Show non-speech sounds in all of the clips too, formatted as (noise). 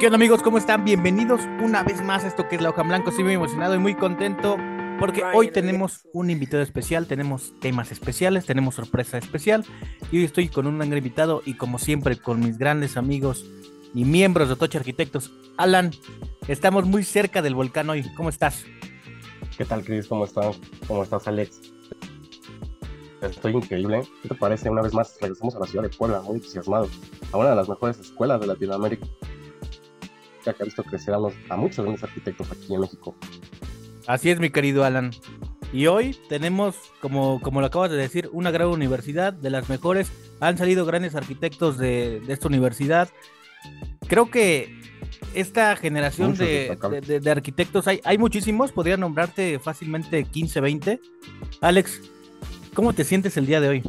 ¿Qué onda amigos? ¿Cómo están? Bienvenidos una vez más a esto que es La Hoja en Blanco. Estoy muy emocionado y muy contento porque hoy tenemos un invitado especial, tenemos temas especiales, tenemos sorpresa especial y hoy estoy con un gran invitado y como siempre con mis grandes amigos y miembros de Toche Arquitectos. Alan, estamos muy cerca del volcán hoy. ¿Cómo estás? ¿Qué tal, Chris? ¿Cómo estás? ¿Cómo estás, Alex? Estoy increíble. ¿Qué te parece? Una vez más regresamos a la ciudad de Puebla, muy entusiasmado, a una de las mejores escuelas de Latinoamérica que ha visto crecer a, muchos grandes arquitectos aquí en México. Así es, mi querido Alan. Y hoy tenemos, como, como lo acabas de decir, una gran universidad, de las mejores. Han salido grandes arquitectos de, de esta universidad. Creo que esta generación de, de, de, arquitectos, hay, hay muchísimos, podría nombrarte fácilmente 15, 20. Alex, ¿cómo te sientes el día de hoy?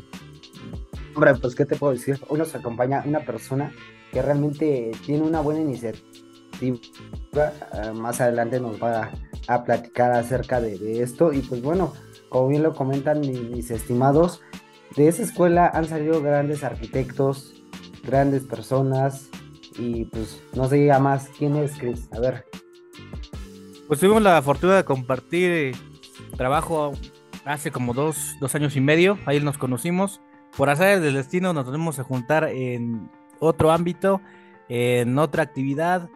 Hombre, pues, ¿qué te puedo decir? Hoy nos acompaña una persona que realmente tiene una buena iniciativa más adelante nos va a, platicar acerca de, esto. Y pues bueno, como bien lo comentan mis, mis, estimados, de esa escuela han salido grandes arquitectos, grandes personas. Y pues no se diga más. ¿Quién es Chris? A ver. Pues tuvimos la fortuna de compartir eh, trabajo hace como dos, dos años y medio. Ahí nos conocimos. Por azar del destino nos tenemos a juntar en otro ámbito, en otra actividad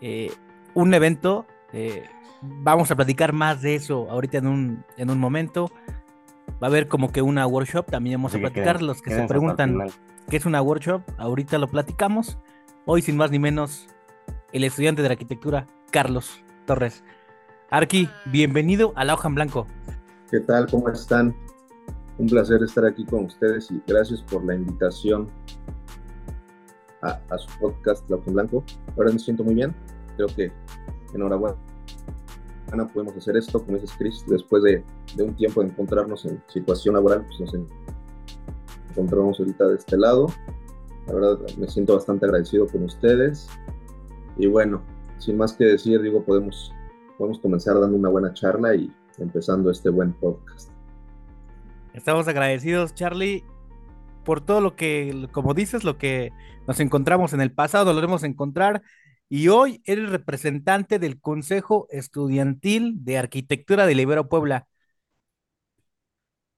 eh, un evento. Eh, vamos a platicar más de eso ahorita en un, en un momento. Va a haber como que una workshop, también vamos a platicar. Los que se preguntan qué es una workshop, ahorita lo platicamos. Hoy, sin más ni menos, el estudiante de arquitectura, Carlos Torres. Arqui, bienvenido a la hoja en blanco. ¿Qué tal? ¿Cómo están? Un placer estar aquí con ustedes y gracias por la invitación a, a, su podcast en Blanco. Ahora me siento muy bien. Creo que enhorabuena. Podemos hacer esto, como dices Chris, después de, de, un tiempo de encontrarnos en situación laboral, pues nos encontramos ahorita de este lado. La verdad, me siento bastante agradecido con ustedes. Y bueno, sin más que decir, digo, podemos, podemos comenzar dando una buena charla y empezando este buen podcast. Estamos agradecidos, Charlie, por todo lo que, como dices, lo que nos encontramos en el pasado, lo debemos encontrar. Y hoy eres representante del Consejo Estudiantil de Arquitectura de Libero Puebla.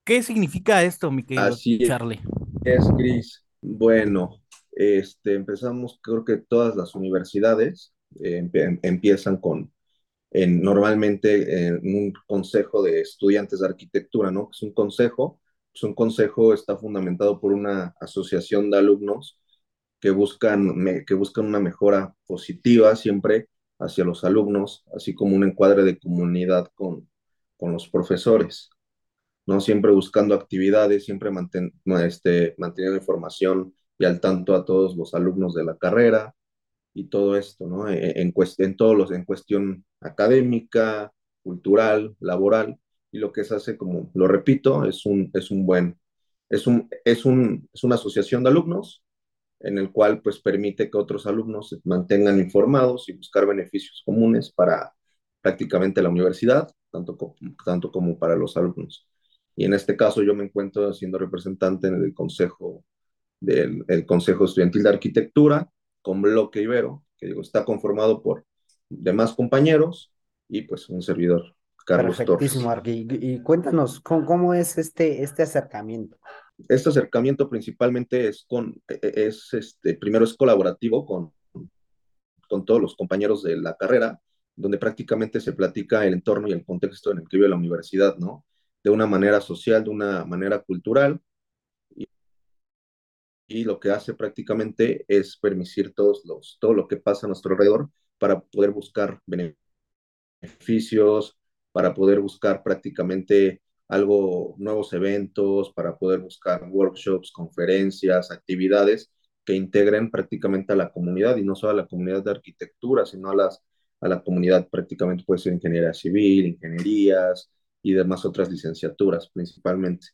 ¿Qué significa esto, mi querido Así Charlie? Es, Cris. Bueno, este, empezamos, creo que todas las universidades eh, empiezan con, en, normalmente en un consejo de estudiantes de arquitectura, ¿no? Es un consejo, pues un consejo está fundamentado por una asociación de alumnos que buscan, que buscan una mejora positiva siempre hacia los alumnos, así como un encuadre de comunidad con, con los profesores, ¿no? Siempre buscando actividades, siempre manten, este, manteniendo información y al tanto a todos los alumnos de la carrera y todo esto, ¿no? En, en todos los, en cuestión académica, cultural, laboral, y lo que se hace, como lo repito, es un, es un buen, es un, es un, es una asociación de alumnos en el cual pues permite que otros alumnos se mantengan informados y buscar beneficios comunes para prácticamente la universidad, tanto, como, tanto como para los alumnos. Y en este caso yo me encuentro siendo representante en el consejo del el Consejo Estudiantil de Arquitectura con Bloque Ibero, que digo, está conformado por demás compañeros y pues un servidor, Carlos Perfectísimo, Torres. Y, y, cuéntanos, ¿cómo, ¿cómo, es este, este acercamiento? Este acercamiento principalmente es con, es este, primero es colaborativo con, con todos los compañeros de la carrera, donde prácticamente se platica el entorno y el contexto en el que vive la universidad, ¿no? De una manera social, de una manera cultural, y, y lo que hace prácticamente es permitir todos los, todo lo que pasa a nuestro alrededor para poder buscar beneficios, para poder buscar prácticamente algo, nuevos eventos, para poder buscar workshops, conferencias, actividades que integren prácticamente a la comunidad y no solo a la comunidad de arquitectura, sino a, las, a la comunidad prácticamente puede ser ingeniería civil, ingenierías y demás otras licenciaturas principalmente.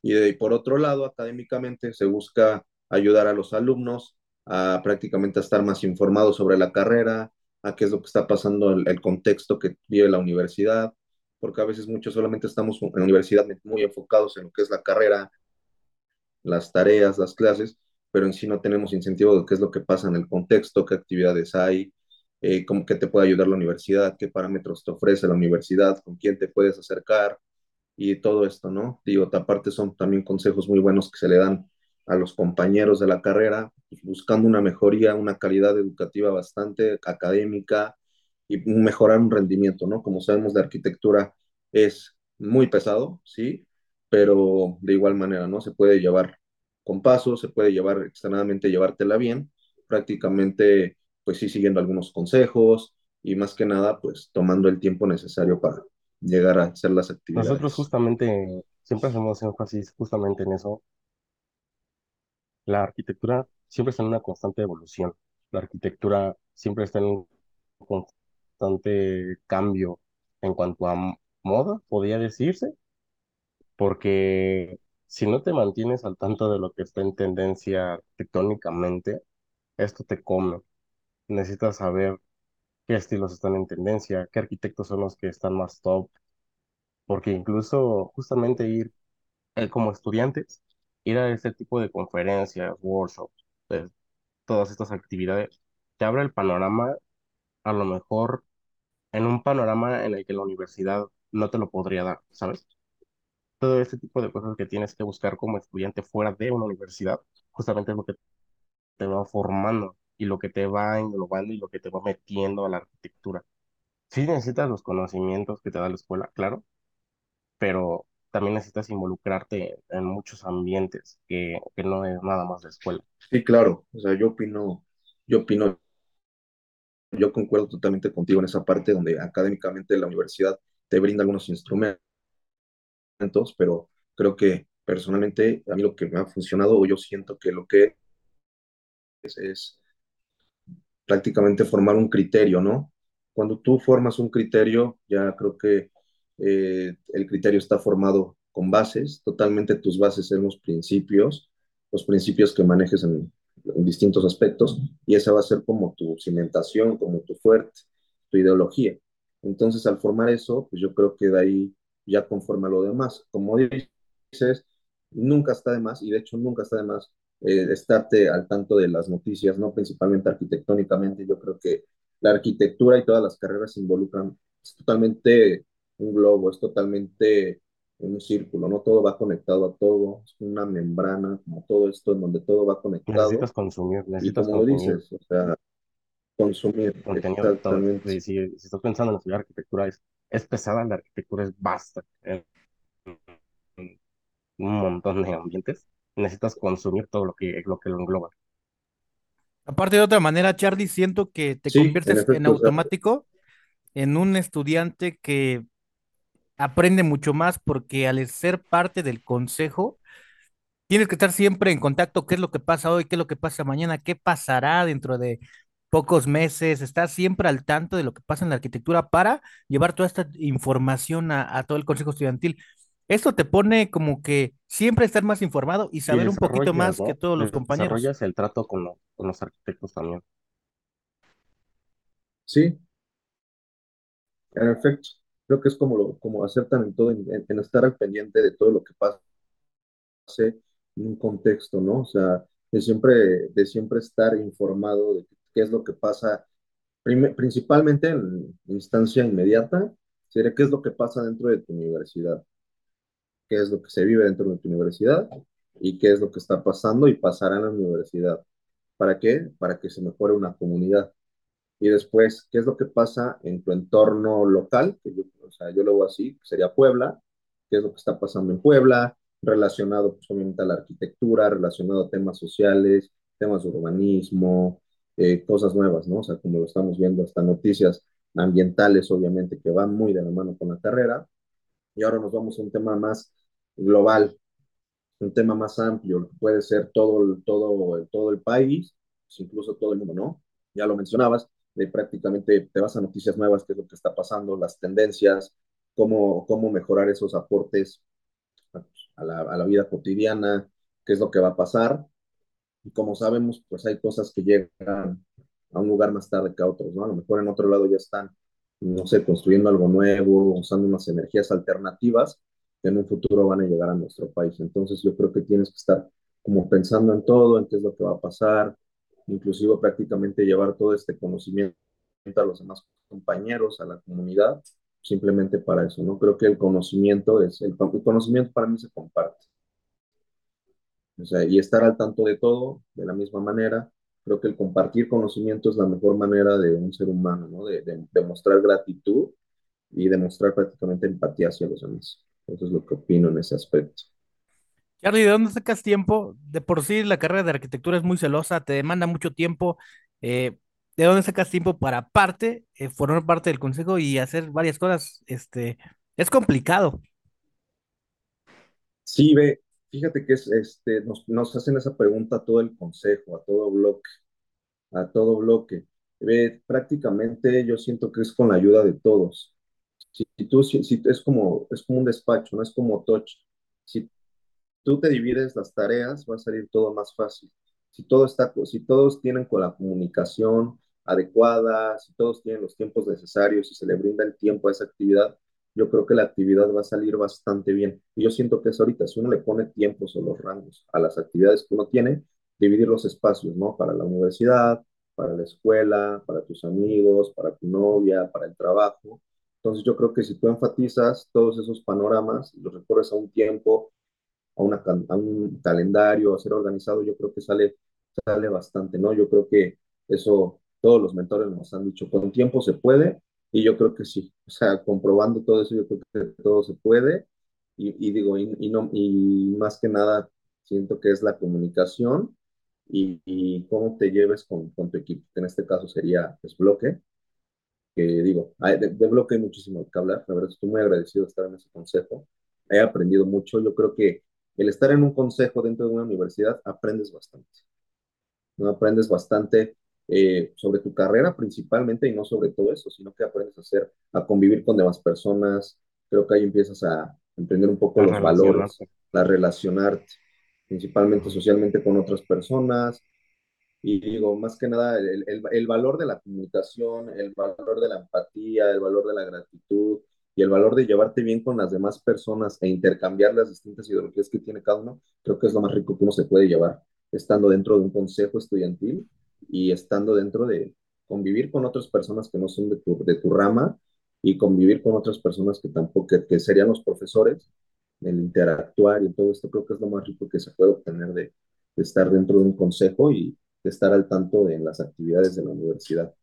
Y, por otro lado, académicamente se busca ayudar a los alumnos a prácticamente estar más informados sobre la carrera, a qué es lo que está pasando, el, contexto que vive la universidad, porque a veces muchos solamente estamos en la universidad muy enfocados en lo que es la carrera, las tareas, las clases, pero en sí no tenemos incentivo de qué es lo que pasa en el contexto, qué actividades hay, eh, cómo, qué te puede ayudar la universidad, qué parámetros te ofrece la universidad, con quién te puedes acercar y todo esto, ¿no? Digo, aparte son también consejos muy buenos que se le dan a los compañeros de la carrera, buscando una mejoría, una calidad educativa bastante académica y mejorar un rendimiento, ¿no? Como sabemos, la arquitectura es muy pesado, ¿sí? Pero de igual manera, ¿no? Se puede llevar con pasos, se puede llevar extremadamente, llevártela bien, prácticamente, pues sí, siguiendo algunos consejos y más que nada, pues tomando el tiempo necesario para llegar a hacer las actividades. Nosotros justamente siempre hacemos énfasis justamente en eso. La arquitectura siempre está en una constante evolución. La arquitectura siempre está en un constante cambio en cuanto a moda, podría decirse, porque si no te mantienes al tanto de lo que está en tendencia tectónicamente, esto te come. Necesitas saber qué estilos están en tendencia, qué arquitectos son los que están más top, porque incluso justamente ir eh, como estudiantes, ir a este tipo de conferencias, workshops, eh, todas estas actividades, te abre el panorama, a lo mejor en un panorama en el que la universidad no te lo podría dar, ¿sabes? Todo este tipo de cosas que tienes que buscar como estudiante fuera de una universidad, justamente es lo que te va formando y lo que te va englobando y lo que te va metiendo a la arquitectura. Sí necesitas los conocimientos que te da la escuela, claro, pero también necesitas involucrarte en muchos ambientes que, que no es nada más la escuela. Sí, claro, o sea, yo opino, yo opino, yo concuerdo totalmente contigo en esa parte donde académicamente la universidad te brinda algunos instrumentos, pero creo que personalmente a mí lo que me ha funcionado, o yo siento que lo que es, es prácticamente formar un criterio, ¿no? Cuando tú formas un criterio, ya creo que eh, el criterio está formado con bases, totalmente tus bases en los principios, los principios que manejes en, distintos aspectos, y esa va a ser como tu cimentación, como tu fuerte, tu ideología. Entonces, al formar eso, pues yo creo que de ahí ya conforma lo demás. Como dices, nunca está de más, y de hecho nunca está de más, eh, estarte al tanto de las noticias, ¿no? Principalmente arquitectónicamente, yo creo que la arquitectura y todas las carreras involucran, totalmente un globo, es totalmente un círculo, ¿no? Todo va conectado a todo, es una membrana, como todo esto en donde todo va conectado. Necesitas consumir, Y necesitas como consumir dices, o sea, consumir, contenido de todo. exactamente. Si, si, si estás pensando en estudiar arquitectura, es, es pesada, la arquitectura es vasta en, en un montón de ambientes. Necesitas consumir todo lo que, lo que lo engloba. Aparte de otra manera, Charlie, siento que te Sí, en conviertes en efecto, o sea, automático en un estudiante que aprende mucho más porque al ser parte del consejo, tienes que estar siempre en contacto, qué es lo que pasa hoy, qué es lo que pasa mañana, qué pasará dentro de pocos meses, estar siempre al tanto de lo que pasa en la arquitectura para llevar toda esta información a, a todo el consejo estudiantil. Esto te pone como que siempre estar más informado y Y saber un poquito más que todos los compañeros. Desarrollas el trato con, lo- con los arquitectos también. sí, en efecto, creo que es como, lo, como acertan en todo, en, en estar al pendiente de todo lo que pase en un contexto, ¿no? O sea, de siempre, de siempre estar informado de qué es lo que pasa, principalmente en instancia inmediata, sería qué es lo que pasa dentro de tu universidad, qué es lo que se vive dentro de tu universidad y qué es lo que está pasando y pasará en la universidad. ¿Para qué? Para que se mejore una comunidad. Y después, ¿qué es lo que pasa en tu entorno local? Que yo, o sea, yo lo veo así, sería Puebla, ¿qué es lo que está pasando en Puebla? Relacionado, pues, obviamente, a la arquitectura, relacionado a temas sociales, temas de urbanismo, eh, cosas nuevas, ¿no? O sea, como lo estamos viendo, hasta noticias ambientales, obviamente, que van muy de la mano con la carrera. Y ahora nos vamos a un tema más global, un tema más amplio, puede ser todo todo, todo el país, incluso todo el mundo, ¿no? Ya lo mencionabas, de prácticamente te vas a noticias nuevas, qué es lo que está pasando, las tendencias, cómo, cómo mejorar esos aportes a la, a la vida cotidiana, qué es lo que va a pasar. Y como sabemos, pues hay cosas que llegan a un lugar más tarde que a otros, ¿no? A lo mejor en otro lado ya están, no sé, construyendo algo nuevo, usando unas energías alternativas que en un futuro van a llegar a nuestro país. Entonces yo creo que tienes que estar como pensando en todo, en qué es lo que va a pasar, inclusive prácticamente llevar todo este conocimiento a los demás compañeros, a la comunidad, simplemente para eso, ¿no? Creo que el conocimiento es, el, conocimiento para mí se comparte. O sea, y estar al tanto de todo de la misma manera, creo que el compartir conocimiento es la mejor manera de un ser humano, ¿no? De, de, de mostrar gratitud y demostrar prácticamente empatía hacia los demás. Eso es lo que opino en ese aspecto. Charlie, ¿de dónde sacas tiempo? De por sí la carrera de arquitectura es muy celosa, te demanda mucho tiempo. Eh, ¿de dónde sacas tiempo para aparte eh, formar parte del consejo y hacer varias cosas? Este, es complicado. Sí, ve, fíjate que es, este, nos, nos hacen esa pregunta a todo el consejo, a todo bloque, a todo bloque. Ve, prácticamente yo siento que es con la ayuda de todos. Si, tú, si es como, es como un despacho, no es como touch. Si tú te divides las tareas, va a salir todo más fácil. Si todo está, si todos tienen con la comunicación adecuada, si todos tienen los tiempos necesarios, si se le brinda el tiempo a esa actividad, yo creo que la actividad va a salir bastante bien. Y yo siento que es ahorita, si uno le pone tiempos o los rangos a las actividades que uno tiene, dividir los espacios, ¿no? Para la universidad, para la escuela, para tus amigos, para tu novia, para el trabajo. Entonces yo creo que si tú enfatizas todos esos panoramas, los recorres a un tiempo, a, una, a un calendario, a ser organizado, yo creo que sale, sale bastante, ¿no? Yo creo que eso todos los mentores nos han dicho, con tiempo se puede, y yo creo que sí, o sea, comprobando todo eso, yo creo que todo se puede, y, y digo, y, y, no, y más que nada, siento que es la comunicación y, y cómo te lleves con, con, tu equipo, que en este caso sería pues, bloque, que digo, de, de bloque hay muchísimo que hablar, la verdad estoy muy agradecido de estar en ese consejo, he aprendido mucho, yo creo que el estar en un consejo dentro de una universidad, aprendes bastante. ¿no? Aprendes bastante eh, sobre tu carrera principalmente y no sobre todo eso, sino que aprendes a hacer, a convivir con demás personas. Creo que ahí empiezas a entender un poco los valores, a relacionarte principalmente socialmente con otras personas. Y digo, más que nada, el, el, el valor de la comunicación, el valor de la empatía, el valor de la gratitud, y el valor de llevarte bien con las demás personas e intercambiar las distintas ideologías que tiene cada uno, creo que es lo más rico que uno se puede llevar estando dentro de un consejo estudiantil y estando dentro de convivir con otras personas que no son de tu, de tu rama y convivir con otras personas que tampoco, que, que serían los profesores, el interactuar y todo esto, creo que es lo más rico que se puede obtener de, de estar dentro de un consejo y de estar al tanto de las actividades de la universidad.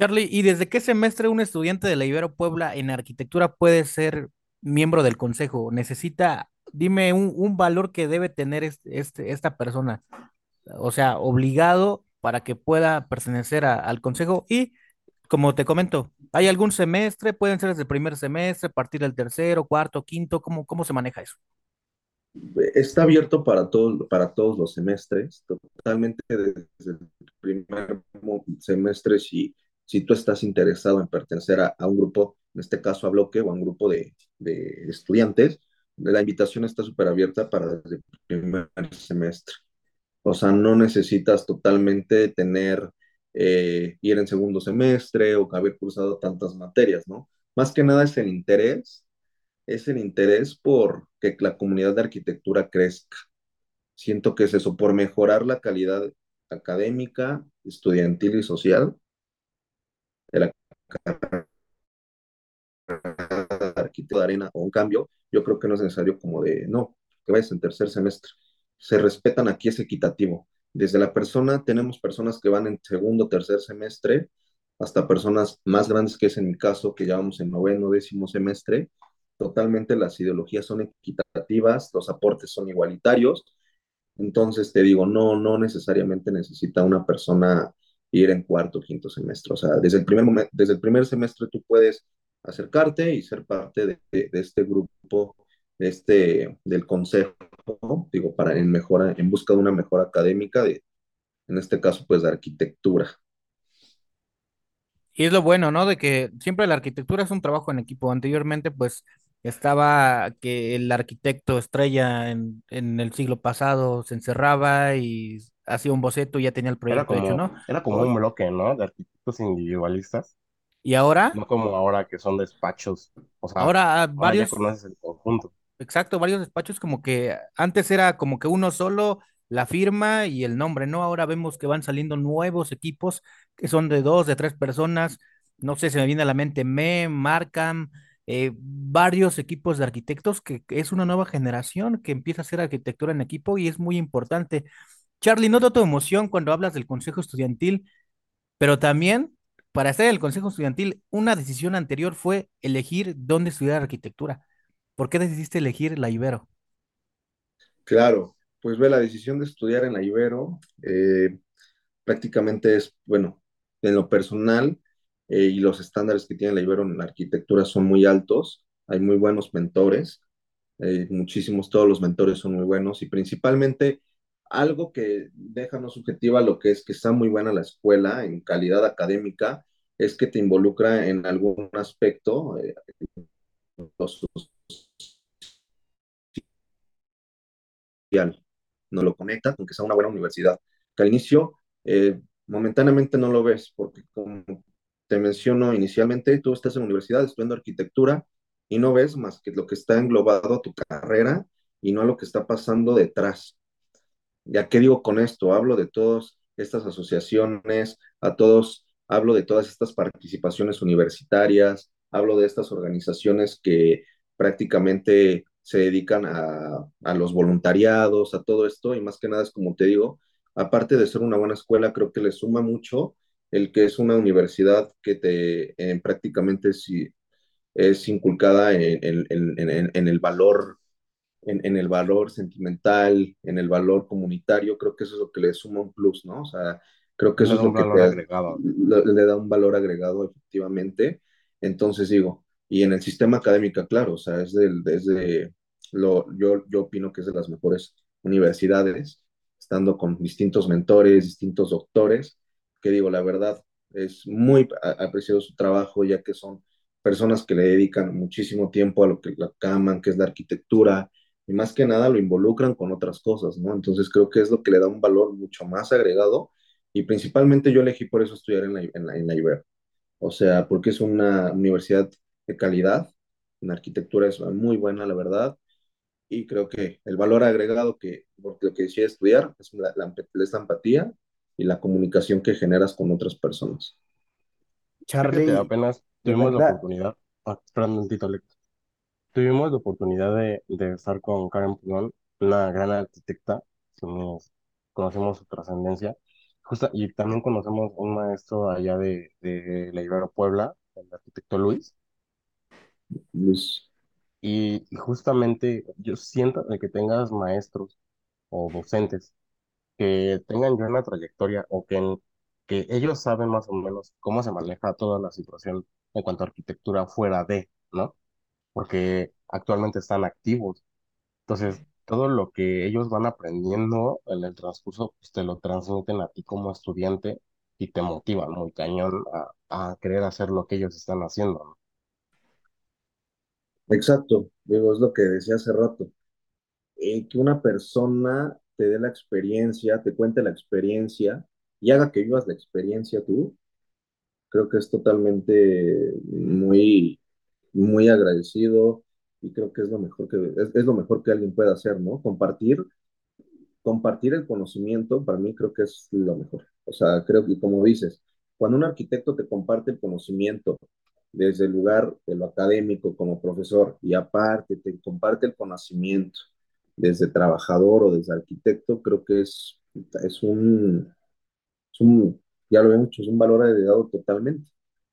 Charlie, ¿y desde qué semestre un estudiante de la Ibero Puebla en arquitectura puede ser miembro del consejo? Necesita, dime un, valor que debe tener este, esta persona, o sea, obligado para que pueda pertenecer al consejo. Y como te comento, ¿hay algún semestre? ¿Pueden ser desde el primer semestre, partir del tercero, cuarto, quinto? ¿Cómo, cómo se maneja eso? Está abierto para, todo, para todos los semestres, totalmente desde el primer semestre, si si tú estás interesado en pertenecer a, un grupo, en este caso a bloque o a un grupo de, de estudiantes, la invitación está súper abierta para desde el primer semestre. O sea, no necesitas totalmente tener, eh, ir en segundo semestre o haber cursado tantas materias, ¿no? Más que nada es el interés, es el interés por que la comunidad de arquitectura crezca. Siento que es eso, por mejorar la calidad académica, estudiantil y social de la arquitecto de arena o un cambio, yo creo que no es necesario como de, no, que vayas en tercer semestre. Se respetan aquí, es equitativo. desde la persona, tenemos personas que van en segundo, tercer semestre, hasta personas más grandes, que es en mi caso, que ya vamos en noveno, décimo semestre. Totalmente las ideologías son equitativas, los aportes son igualitarios. Entonces, te digo, no, no necesariamente necesita una persona ir en cuarto, quinto semestre. O sea, desde el primer, desde el primer semestre tú puedes acercarte y ser parte de, este grupo, de este, del consejo, digo, para en busca de una mejora académica, de, en este caso, pues de arquitectura. Y es lo bueno, ¿no? De que siempre la arquitectura es un trabajo en equipo. Anteriormente, pues estaba que el arquitecto estrella en, en el siglo pasado se encerraba y hacía un boceto y ya tenía el Era proyecto hecho, como, ¿no? era como un bloque, ¿no? De arquitectos individualistas, y ahora, no como ahora que son despachos. O sea, ahora ah, ya varios conoces el conjunto. Exacto, varios despachos como que antes era como que uno solo, la firma y el nombre, ¿no? Ahora vemos que van saliendo nuevos equipos que son de dos, de tres personas. No sé, se me viene a la mente MEM, Markham, eh, varios equipos de arquitectos que, es una nueva generación que empieza a hacer arquitectura en equipo y es muy importante. Charlie, noto tu emoción cuando hablas del consejo estudiantil, pero también para estar en el consejo estudiantil, una decisión anterior fue elegir dónde estudiar arquitectura. ¿Por qué decidiste elegir la Ibero? Claro, pues ve, la decisión de estudiar en la Ibero eh, prácticamente es, bueno, en lo personal eh, y los estándares que tiene la Ibero en la arquitectura son muy altos, hay muy buenos mentores, eh, muchísimos, todos los mentores son muy buenos y principalmente algo que deja no subjetiva lo que es que está muy buena la escuela en calidad académica es que te involucra en algún aspecto eh, social, no lo conecta con que sea una buena universidad. Que al inicio, eh, momentáneamente no lo ves, porque como te menciono inicialmente, tú estás en universidad estudiando arquitectura y no ves más que lo que está englobado a tu carrera y no a lo que está pasando detrás. ¿Ya qué digo con esto? Hablo de todas estas asociaciones, a todos, hablo de todas estas participaciones universitarias, hablo de estas organizaciones que prácticamente se dedican a, a los voluntariados, a todo esto, y más que nada es como te digo, aparte de ser una buena escuela, creo que le suma mucho el que es una universidad que te eh, prácticamente si, es inculcada en, en, en, en el valor en, en, el valor sentimental, en el valor comunitario, creo que eso es lo que le suma un plus, ¿no? O sea, creo que eso es lo que te, le, le da un valor agregado efectivamente. Entonces digo, y en el sistema académico, claro, o sea, es, del, es de, lo, yo, yo opino que es de las mejores universidades, estando con distintos mentores, distintos doctores, que digo, la verdad, es muy apreciado su trabajo, ya que son personas que le dedican muchísimo tiempo a lo que la aman, que es la arquitectura, y más que nada lo involucran con otras cosas, ¿no? Entonces creo que es lo que le da un valor mucho más agregado y principalmente yo elegí por eso estudiar en la, en la, en la Ibero. O sea, porque es una universidad de calidad, en arquitectura es muy buena, la verdad, y creo que el valor agregado que, porque lo que decía estudiar es la, la, la empatía y la comunicación que generas con otras personas. Fíjate, Charlie, apenas tuvimos la oportunidad, ah, espera un momentito, Alex. Tuvimos la oportunidad de, de estar con Karen Pulón, una gran arquitecta, somos- conocemos su trascendencia, justa, y también conocemos un maestro allá de, de la Ibero Puebla, el arquitecto Luis, Luis. y, y justamente yo siento que tengas maestros o docentes que tengan ya una trayectoria o que, en- que ellos saben más o menos cómo se maneja toda la situación en cuanto a arquitectura fuera de, ¿no? Porque actualmente están activos. Entonces, todo lo que ellos van aprendiendo en el transcurso, pues te lo transmiten a ti como estudiante y te motivan muy cañón a, a querer hacer lo que ellos están haciendo, ¿no? Exacto, digo, es lo que decía hace rato. Eh, que una persona te dé la experiencia, te cuente la experiencia y haga que vivas la experiencia tú, creo que es totalmente muy, muy agradecido y creo que es lo mejor que, es, lo mejor que alguien puede hacer, ¿no? Compartir compartir el conocimiento, para mí creo que es lo mejor. O sea, creo que como dices, cuando un arquitecto te comparte el conocimiento desde el lugar de lo académico como profesor y aparte te comparte el conocimiento desde trabajador o desde arquitecto, creo que es Es un, ya lo dicho, es un valor agregado totalmente.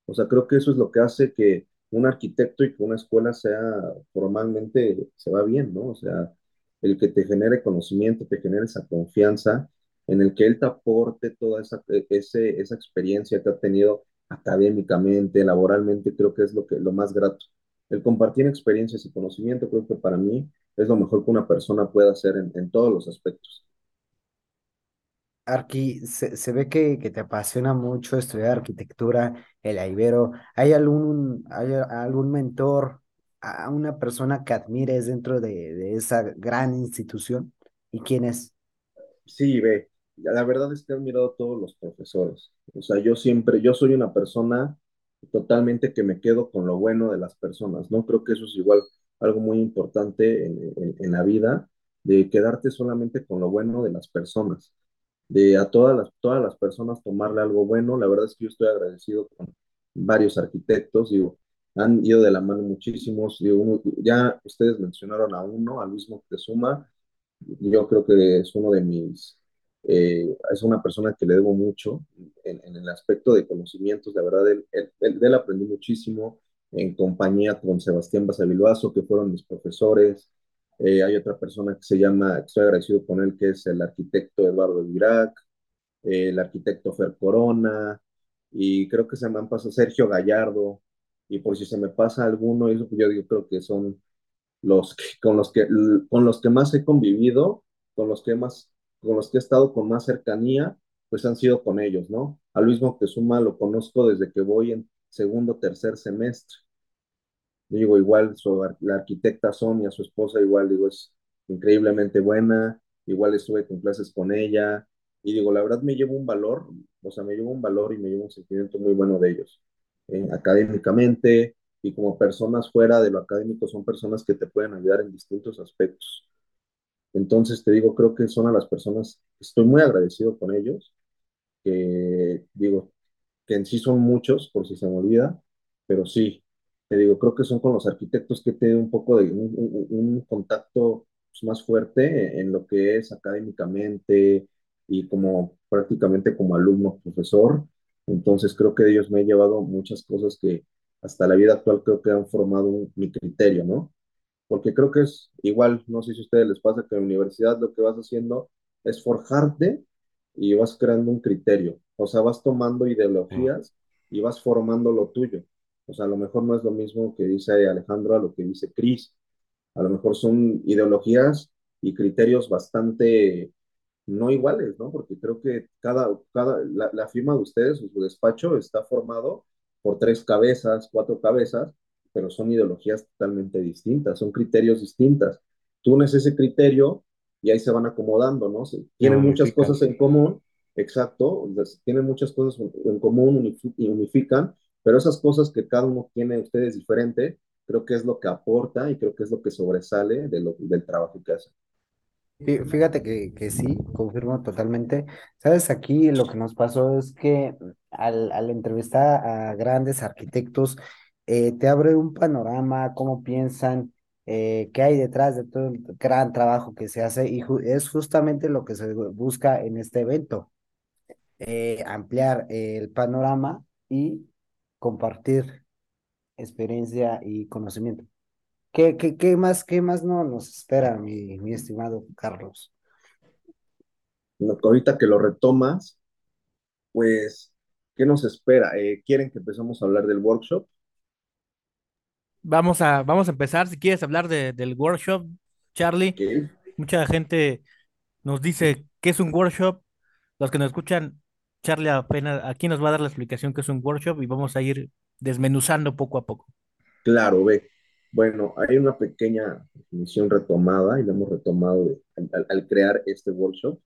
O sea, creo que eso es lo que hace que un arquitecto y que una escuela sea formalmente, se va bien, ¿no? O sea, el que te genere conocimiento, te genere esa confianza, en el que él te aporte toda esa, e, ese, esa experiencia que ha tenido académicamente, laboralmente, creo que es lo, que, lo más grato. El compartir experiencias y conocimiento, creo que para mí es lo mejor que una persona pueda hacer en, en todos los aspectos. Arqui, se, se ve que, que te apasiona mucho estudiar arquitectura, el Ibero. ¿Hay algún, hay algún mentor, a una persona que admires dentro de, de esa gran institución? ¿Y quién es? Sí, ve, la verdad es que he admirado a todos los profesores. O sea, yo siempre, yo soy una persona totalmente que me quedo con lo bueno de las personas, ¿no? Creo que eso es igual algo muy importante en, la vida, de quedarte solamente con lo bueno de las personas, de a todas las, todas las personas tomarle algo bueno. La verdad es que yo estoy agradecido con varios arquitectos, digo, han ido de la mano muchísimos, digo, uno- ya ustedes mencionaron a uno, a Luis Moctezuma, yo creo que es uno de mis, eh, es una persona que le debo mucho en, el aspecto de conocimientos, la verdad, él, él, él aprendí muchísimo en compañía con Sebastián Basavilbaso, que fueron mis profesores. Eh, hay otra persona que se llama, estoy agradecido con él, que es el arquitecto Eduardo Virac, eh, el arquitecto Fer Corona, y creo que se me han pasado Sergio Gallardo, y por si se me pasa alguno, yo creo que son los que, con los que, con los que más he convivido, con los que más, con los que he estado con más cercanía, pues han sido con ellos, ¿no? A Luis Moctezuma lo conozco desde que voy en segundo, tercer semestre. Digo, igual su, la arquitecta Sonia, su esposa, igual, digo, es increíblemente buena, igual estuve con clases con ella, y digo, la verdad me llevo un valor, o sea, me llevo un valor y me llevo un sentimiento muy bueno de ellos, eh, académicamente y como personas fuera de lo académico, son personas que te pueden ayudar en distintos aspectos. Entonces, te digo, creo que son a las personas, estoy muy agradecido con ellos, que digo, que en sí son muchos, por si se me olvida, pero sí, te digo, creo que son con los arquitectos que te un poco de un, contacto pues, más fuerte en lo que es académicamente y como prácticamente como alumno, profesor. Entonces creo que de ellos me he llevado muchas cosas que hasta la vida actual creo que han formado mi criterio, ¿no? porque creo que es igual, no sé si a ustedes les pasa que en la universidad lo que vas haciendo es forjarte y vas creando un criterio, o sea, vas tomando ideologías y vas formando lo tuyo. O sea, a lo mejor no es lo mismo que dice Alejandro a lo que dice Cris, a lo mejor son ideologías y criterios bastante no iguales, ¿no? Porque creo que cada, cada la, la firma de ustedes, su despacho, está formado por tres cabezas, cuatro cabezas, pero son ideologías totalmente distintas, son criterios distintas. Tú unes ese criterio y ahí se van acomodando, ¿no? Se, tienen muchas cosas en común, exacto, tienen muchas cosas en común y unifican, pero esas cosas que cada uno tiene ustedes diferente, creo que es lo que aporta y creo que es lo que sobresale de lo, del trabajo que hacen. Fí- Fíjate que, que sí, confirmo totalmente. Sabes, aquí lo que nos pasó es que al, al entrevistar a grandes arquitectos, eh, te abre un panorama, cómo piensan, eh, qué hay detrás de todo el gran trabajo que se hace y es justamente lo que se bu- busca en este evento, eh, ampliar el panorama y compartir experiencia y conocimiento. ¿Qué, qué, qué más, qué más no nos espera, mi, estimado Carlos? No, Ahorita que lo retomas, pues, ¿qué nos espera? Eh, ¿quieren que empecemos a hablar del workshop? Vamos a, vamos a empezar. Si quieres hablar de- del workshop, Charlie, mucha gente nos dice qué es un workshop. Los que nos escuchan, Charlie apenas aquí nos va a dar la explicación qué es un workshop y vamos a ir desmenuzando poco a poco. claro, ve. Bueno, hay una pequeña definición retomada y la hemos retomado de- al, al- al crear este workshop.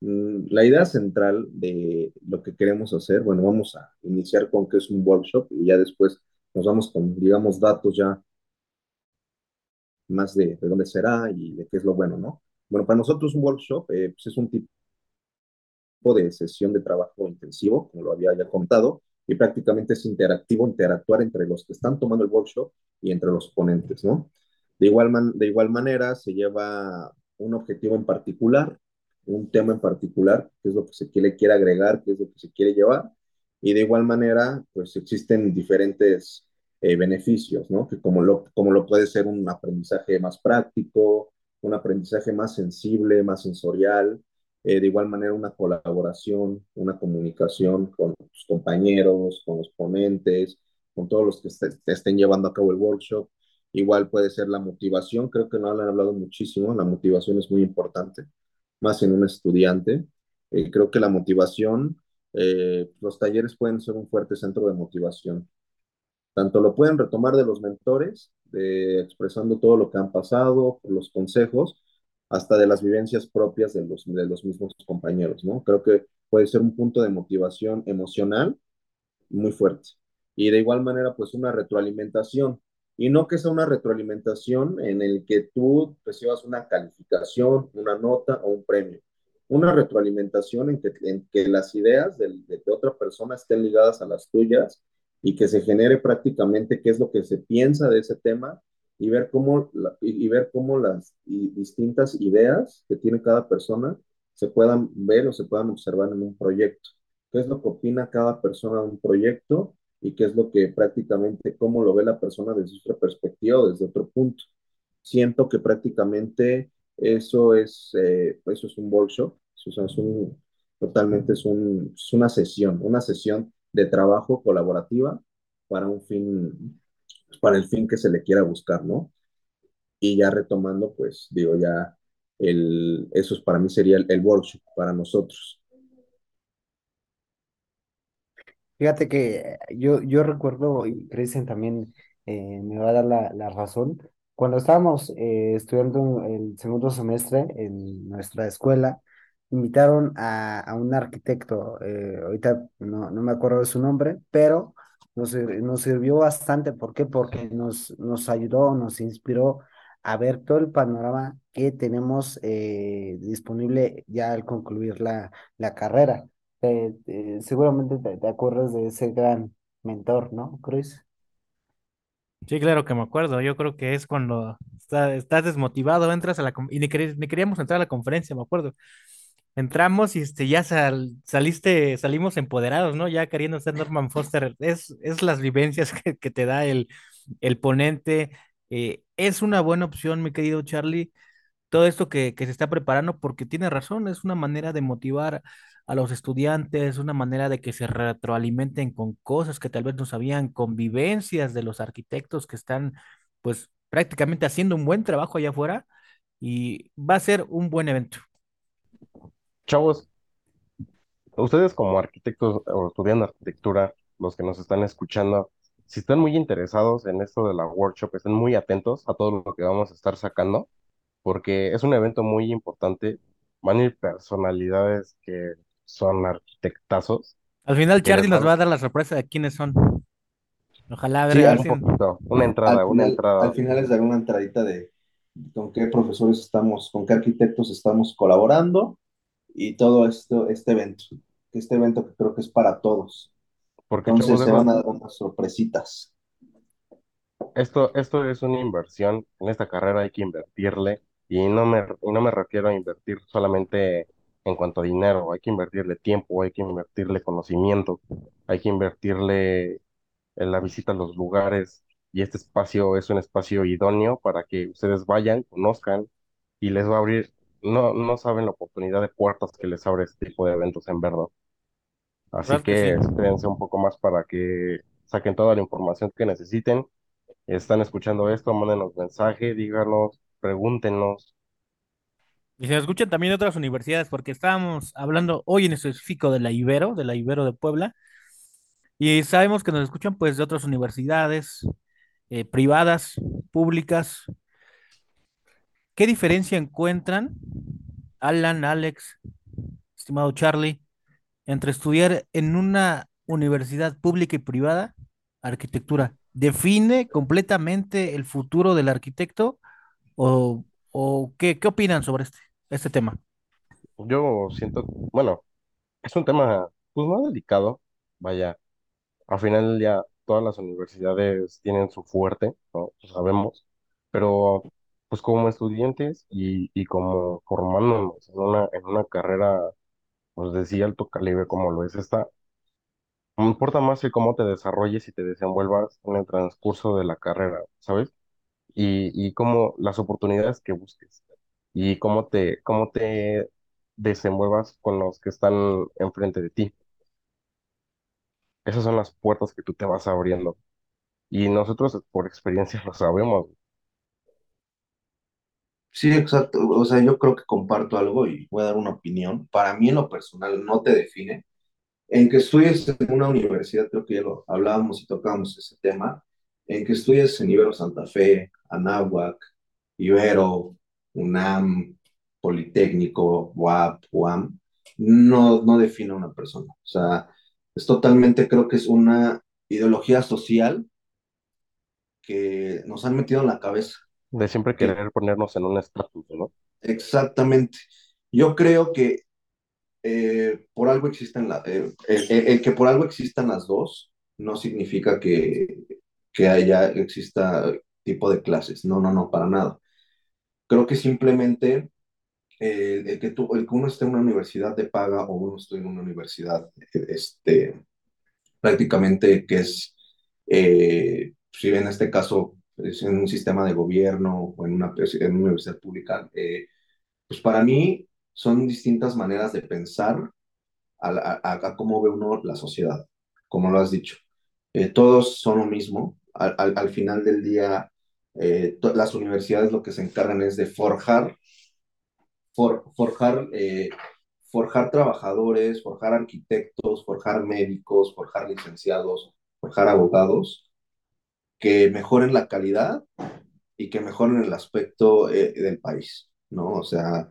Mm, La idea central de lo que queremos hacer, bueno, vamos a iniciar con qué es un workshop y ya después nos vamos con, digamos, datos ya más de, de dónde será y de qué es lo bueno, ¿no? Bueno, para nosotros un workshop eh, pues es un tipo de sesión de trabajo intensivo, como lo había ya contado, y prácticamente es interactivo, interactuar entre los que están tomando el workshop y entre los ponentes, ¿no? De igual, man, de igual manera se lleva un objetivo en particular, un tema en particular, qué es lo que se quiere, quiere agregar, qué es lo que se quiere llevar. Y de igual manera, pues existen diferentes eh, beneficios, ¿no? Que como lo, como lo puede ser un aprendizaje más práctico, un aprendizaje más sensible, más sensorial, eh, de igual manera una colaboración, una comunicación con tus compañeros, con los ponentes, con todos los que estén llevando a cabo el workshop. Igual puede ser la motivación, creo que no han hablado muchísimo, la motivación es muy importante, más en un estudiante. Eh, creo que la motivación, eh, los talleres pueden ser un fuerte centro de motivación. Tanto lo pueden retomar de los mentores, de, expresando todo lo que han pasado, los consejos, hasta de las vivencias propias de los, de los mismos compañeros, ¿no? Creo que puede ser un punto de motivación emocional muy fuerte. Y de igual manera, pues una retroalimentación. Y no que sea una retroalimentación en el que tú recibas una calificación, una nota o un premio. Una retroalimentación en que, las ideas de, de otra persona estén ligadas a las tuyas y que se genere prácticamente qué es lo que se piensa de ese tema y ver cómo, y, ver cómo las distintas ideas que tiene cada persona se puedan ver o se puedan observar en un proyecto. ¿Qué es lo que opina cada persona de un proyecto y qué es lo que prácticamente, cómo lo ve la persona desde otra perspectiva o desde otro punto? Siento que prácticamente eso es, eh, eso es un workshop, eso es un, totalmente es, un, es una sesión, una sesión de trabajo colaborativa para un fin para el fin que se le quiera buscar, ¿no? Y ya retomando, pues digo, ya el, eso es, para mí sería el, workshop para nosotros. Fíjate que yo, yo recuerdo, y Cristian también eh, me va a dar la, la razón, cuando estábamos eh, estudiando el segundo semestre en nuestra escuela, invitaron a, a un arquitecto, eh, ahorita no, no me acuerdo de su nombre, pero nos, nos sirvió bastante. ¿Por qué? Porque nos, nos ayudó, nos inspiró a ver todo el panorama que tenemos eh, disponible ya al concluir la, la carrera. seguramente te, acuerdas de ese gran mentor, ¿no, Cruz? Sí, claro que me acuerdo. Yo creo que es cuando estás desmotivado, entras a la... Y ni, ni queríamos entrar a la conferencia, me acuerdo entramos y este, ya saliste, salimos empoderados, ¿no? Ya queriendo ser Norman Foster. Es, es las vivencias que, que te da el, el ponente. Eh, es una buena opción, mi querido Charlie, todo esto que, que se está preparando, porque tiene razón, es una manera de motivar a los estudiantes, una manera de que se retroalimenten con cosas que tal vez no sabían, convivencias de los arquitectos que están, pues, prácticamente haciendo un buen trabajo allá afuera y va a ser un buen evento. Chavos, ustedes como arquitectos o estudiando arquitectura, los que nos están escuchando, si están muy interesados en esto de la workshop, estén muy atentos a todo lo que vamos a estar sacando, porque es un evento muy importante. Van a ir personalidades que son arquitectazos. Al final, Charlie nos va a dar la sorpresa de quiénes son. Ojalá ver una entrada, una entrada. Al final les daré una entradita de con qué profesores estamos, con qué arquitectos estamos colaborando y todo esto, este evento, este evento que creo que es para todos. Porque Entonces se van a dar unas sorpresitas. Esto, esto es una inversión, en esta carrera hay que invertirle y no me, y no me refiero a invertir solamente en cuanto a dinero, hay que invertirle tiempo, hay que invertirle conocimiento, hay que invertirle en la visita a los lugares y este espacio es un espacio idóneo para que ustedes vayan, conozcan y les va a abrir no, no saben la oportunidad de puertas que les abre este tipo de eventos en verdad. Así que, espérense un poco más para que saquen toda la información que necesiten. Están escuchando esto, mándenos mensaje, díganos, pregúntenos. Y se escuchan también otras universidades, porque estábamos hablando hoy en específico de la Ibero, de la Ibero de Puebla, y sabemos que nos escuchan pues de otras universidades eh, privadas, públicas, ¿Qué diferencia encuentran, Alan, Alex, estimado Charlie, entre estudiar en una universidad pública y privada, arquitectura? ¿Define completamente el futuro del arquitecto o, qué, qué opinan sobre este, este tema? Yo siento, bueno, es un tema pues no delicado, vaya, al final ya todas las universidades tienen su fuerte, ¿no? Sabemos, pero pues como estudiantes y, y como formándonos en una, en una carrera, pues de sí alto calibre como lo es esta, importa más el cómo te desarrolles y te desenvuelvas en el transcurso de la carrera, ¿sabes? Y, y cómo las oportunidades que busques y cómo te, cómo te desenvuelvas con los que están enfrente de ti. Esas son las puertas que tú te vas abriendo. Y nosotros por experiencia (laughs) lo sabemos. Sí, exacto. O sea, yo creo que comparto algo y voy a dar una opinión. Para mí, en lo personal, no te define. En que estudies en una universidad, creo que ya lo hablábamos y tocábamos ese tema, en que estudies en Ibero Santa Fe, Anáhuac, Ibero, UNAM, Politécnico, UAP, UAM, no, no define a una persona. O sea, es totalmente, creo que es una ideología social que nos han metido en la cabeza. De siempre Que querer ponernos en un estatus, ¿no? exactamente. Yo creo que eh, por algo existen la, eh, el, el- el que por algo existan las dos no significa que, que haya, exista tipo de clases. No, no, no, para nada. Creo que simplemente eh, el que tú, el que uno esté en una universidad de paga o uno esté en una universidad este, prácticamente que es, eh, si en este caso es en un sistema de gobierno o en una, en una universidad pública, eh, pues para mí son distintas maneras de pensar a, a- a cómo ve uno la sociedad, como lo has dicho. Eh, todos son lo mismo. Al, al- al final del día, eh, las universidades lo que se encargan es de forjar, for- forjar, eh, forjar trabajadores, forjar arquitectos, forjar médicos, forjar licenciados, forjar abogados, que mejoren la calidad y que mejoren el aspecto, eh, del país, ¿no? O sea,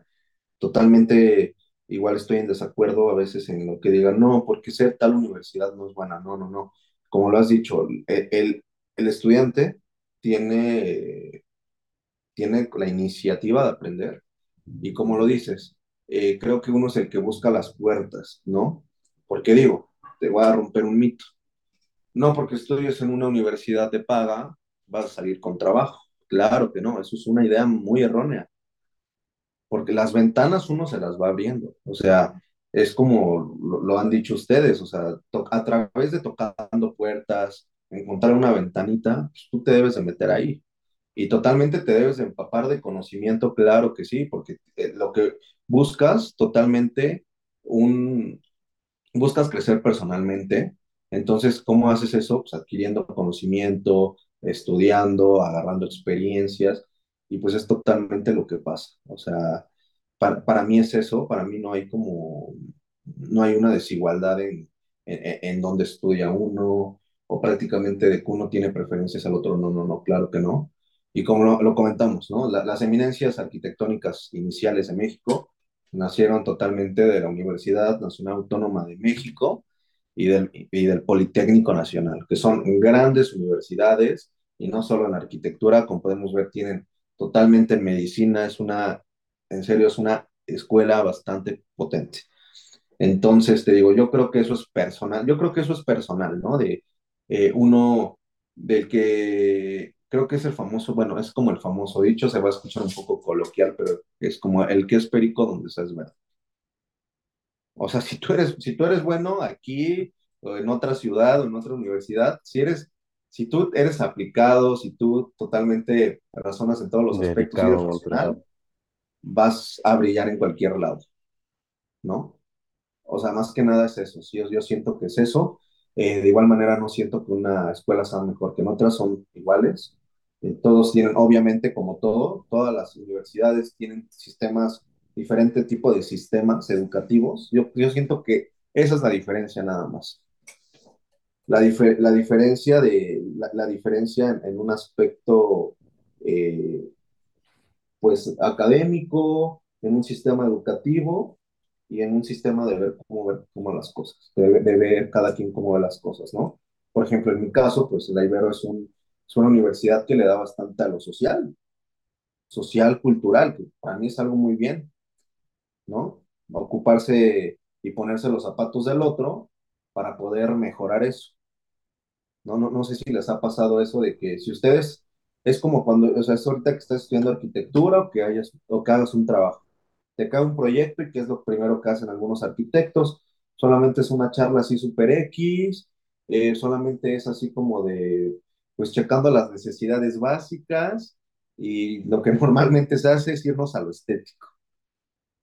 totalmente igual estoy en desacuerdo a veces en lo que digan, no, porque ser tal universidad no es buena, no, no, no. Como lo has dicho, el, el, el estudiante tiene, tiene la iniciativa de aprender y como lo dices, eh, creo que uno es el que busca las puertas, ¿no? Porque digo, te voy a romper un mito. No porque estudies en una universidad de paga, vas a salir con trabajo. Claro que no, eso es una idea muy errónea porque las ventanas uno se las va abriendo, o sea, es como lo, lo han dicho ustedes, o sea, a través de tocando puertas, encontrar una ventanita, pues tú te debes de meter ahí y totalmente te debes de empapar de conocimiento, claro que sí, porque eh, lo que buscas totalmente un, buscas crecer personalmente, entonces, ¿cómo haces eso? Pues adquiriendo conocimiento, estudiando, agarrando experiencias, y pues es totalmente lo que pasa. O sea, para, para mí es eso, para mí no hay como, no hay una desigualdad en, en, en donde estudia uno, o prácticamente de que uno tiene preferencias al otro, no, no, no, claro que no. Y como lo, lo comentamos, ¿no? La- las eminencias arquitectónicas iniciales de México nacieron totalmente de la Universidad Nacional Autónoma de México y del, y del Politécnico Nacional, que son grandes universidades y no solo en arquitectura, como podemos ver, tienen totalmente en medicina, es una, en serio, es una escuela bastante potente. Entonces, te digo, yo creo que eso es personal, yo creo que eso es personal, ¿no? De eh, uno, del que creo que es el famoso, bueno, es como el famoso dicho, se va a escuchar un poco coloquial, pero es como el que es perico donde se es verdad. O sea, si tú eres, si tú eres bueno aquí o en otra ciudad o en otra universidad, si eres, si tú eres aplicado, si tú totalmente razonas en todos los aspectos y racional, vas a brillar en cualquier lado, ¿no? O sea, más que nada es eso. Sí, yo siento que es eso. Eh, de igual manera, no siento que una escuela sea mejor que en otras, son iguales. Eh, todos tienen, obviamente, como todo, todas las universidades tienen sistemas, diferente tipo de sistemas educativos. Yo, yo siento que esa es la diferencia nada más. La, dife- la diferencia de la, la diferencia en, en un aspecto eh, pues académico, en un sistema educativo y en un sistema de ver cómo ver cómo las cosas, de, de ver cada quien cómo ve las cosas, ¿no? Por ejemplo, en mi caso, pues la Ibero es, un, es una universidad que le da bastante a lo social, social, cultural, que para mí es algo muy bien, ¿no? Ocuparse y ponerse los zapatos del otro para poder mejorar eso. No, no, no sé si les ha pasado eso de que si ustedes Es como cuando, o sea, es ahorita que estás estudiando arquitectura o que hayas, o que hagas un trabajo. Te cae un proyecto y qué es lo primero que hacen algunos arquitectos. Solamente es una charla así super X, eh, solamente es así como de, pues checando las necesidades básicas y lo que (laughs) normalmente se hace es irnos a lo estético.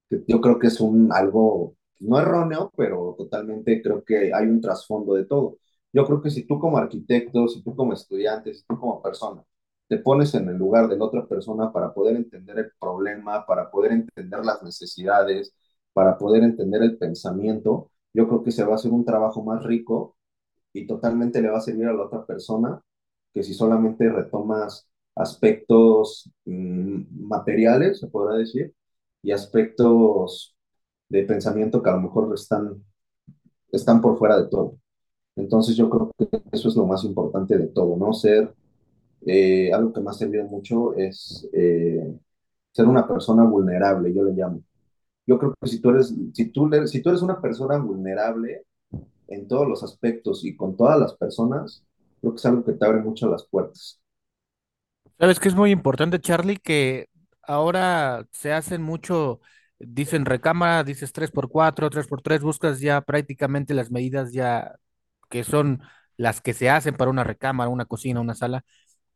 que Yo creo que es un algo no erróneo, pero totalmente creo que hay un trasfondo de todo. Yo creo que si tú como arquitecto, si tú como estudiante, si tú como persona, te pones en el lugar de la otra persona para poder entender el problema, para poder entender las necesidades, para poder entender el pensamiento, yo creo que se va a hacer un trabajo más rico y totalmente le va a servir a la otra persona que si solamente retomas aspectos mm, materiales, se podrá decir, y aspectos de pensamiento que a lo mejor están, están por fuera de todo. Entonces yo creo que eso es lo más importante de todo, ¿no? Ser, eh, algo que me ha servido mucho es eh, ser una persona vulnerable, yo le llamo. Yo creo que si tú eres, si tú, si tú eres una persona vulnerable en todos los aspectos y con todas las personas, creo que es algo que te abre mucho las puertas. Sabes que es muy importante, Charlie, que ahora se hacen mucho, dicen recámara, dices tres por cuatro, tres por tres, buscas ya prácticamente las medidas ya que son las que se hacen para una recámara, una cocina, una sala,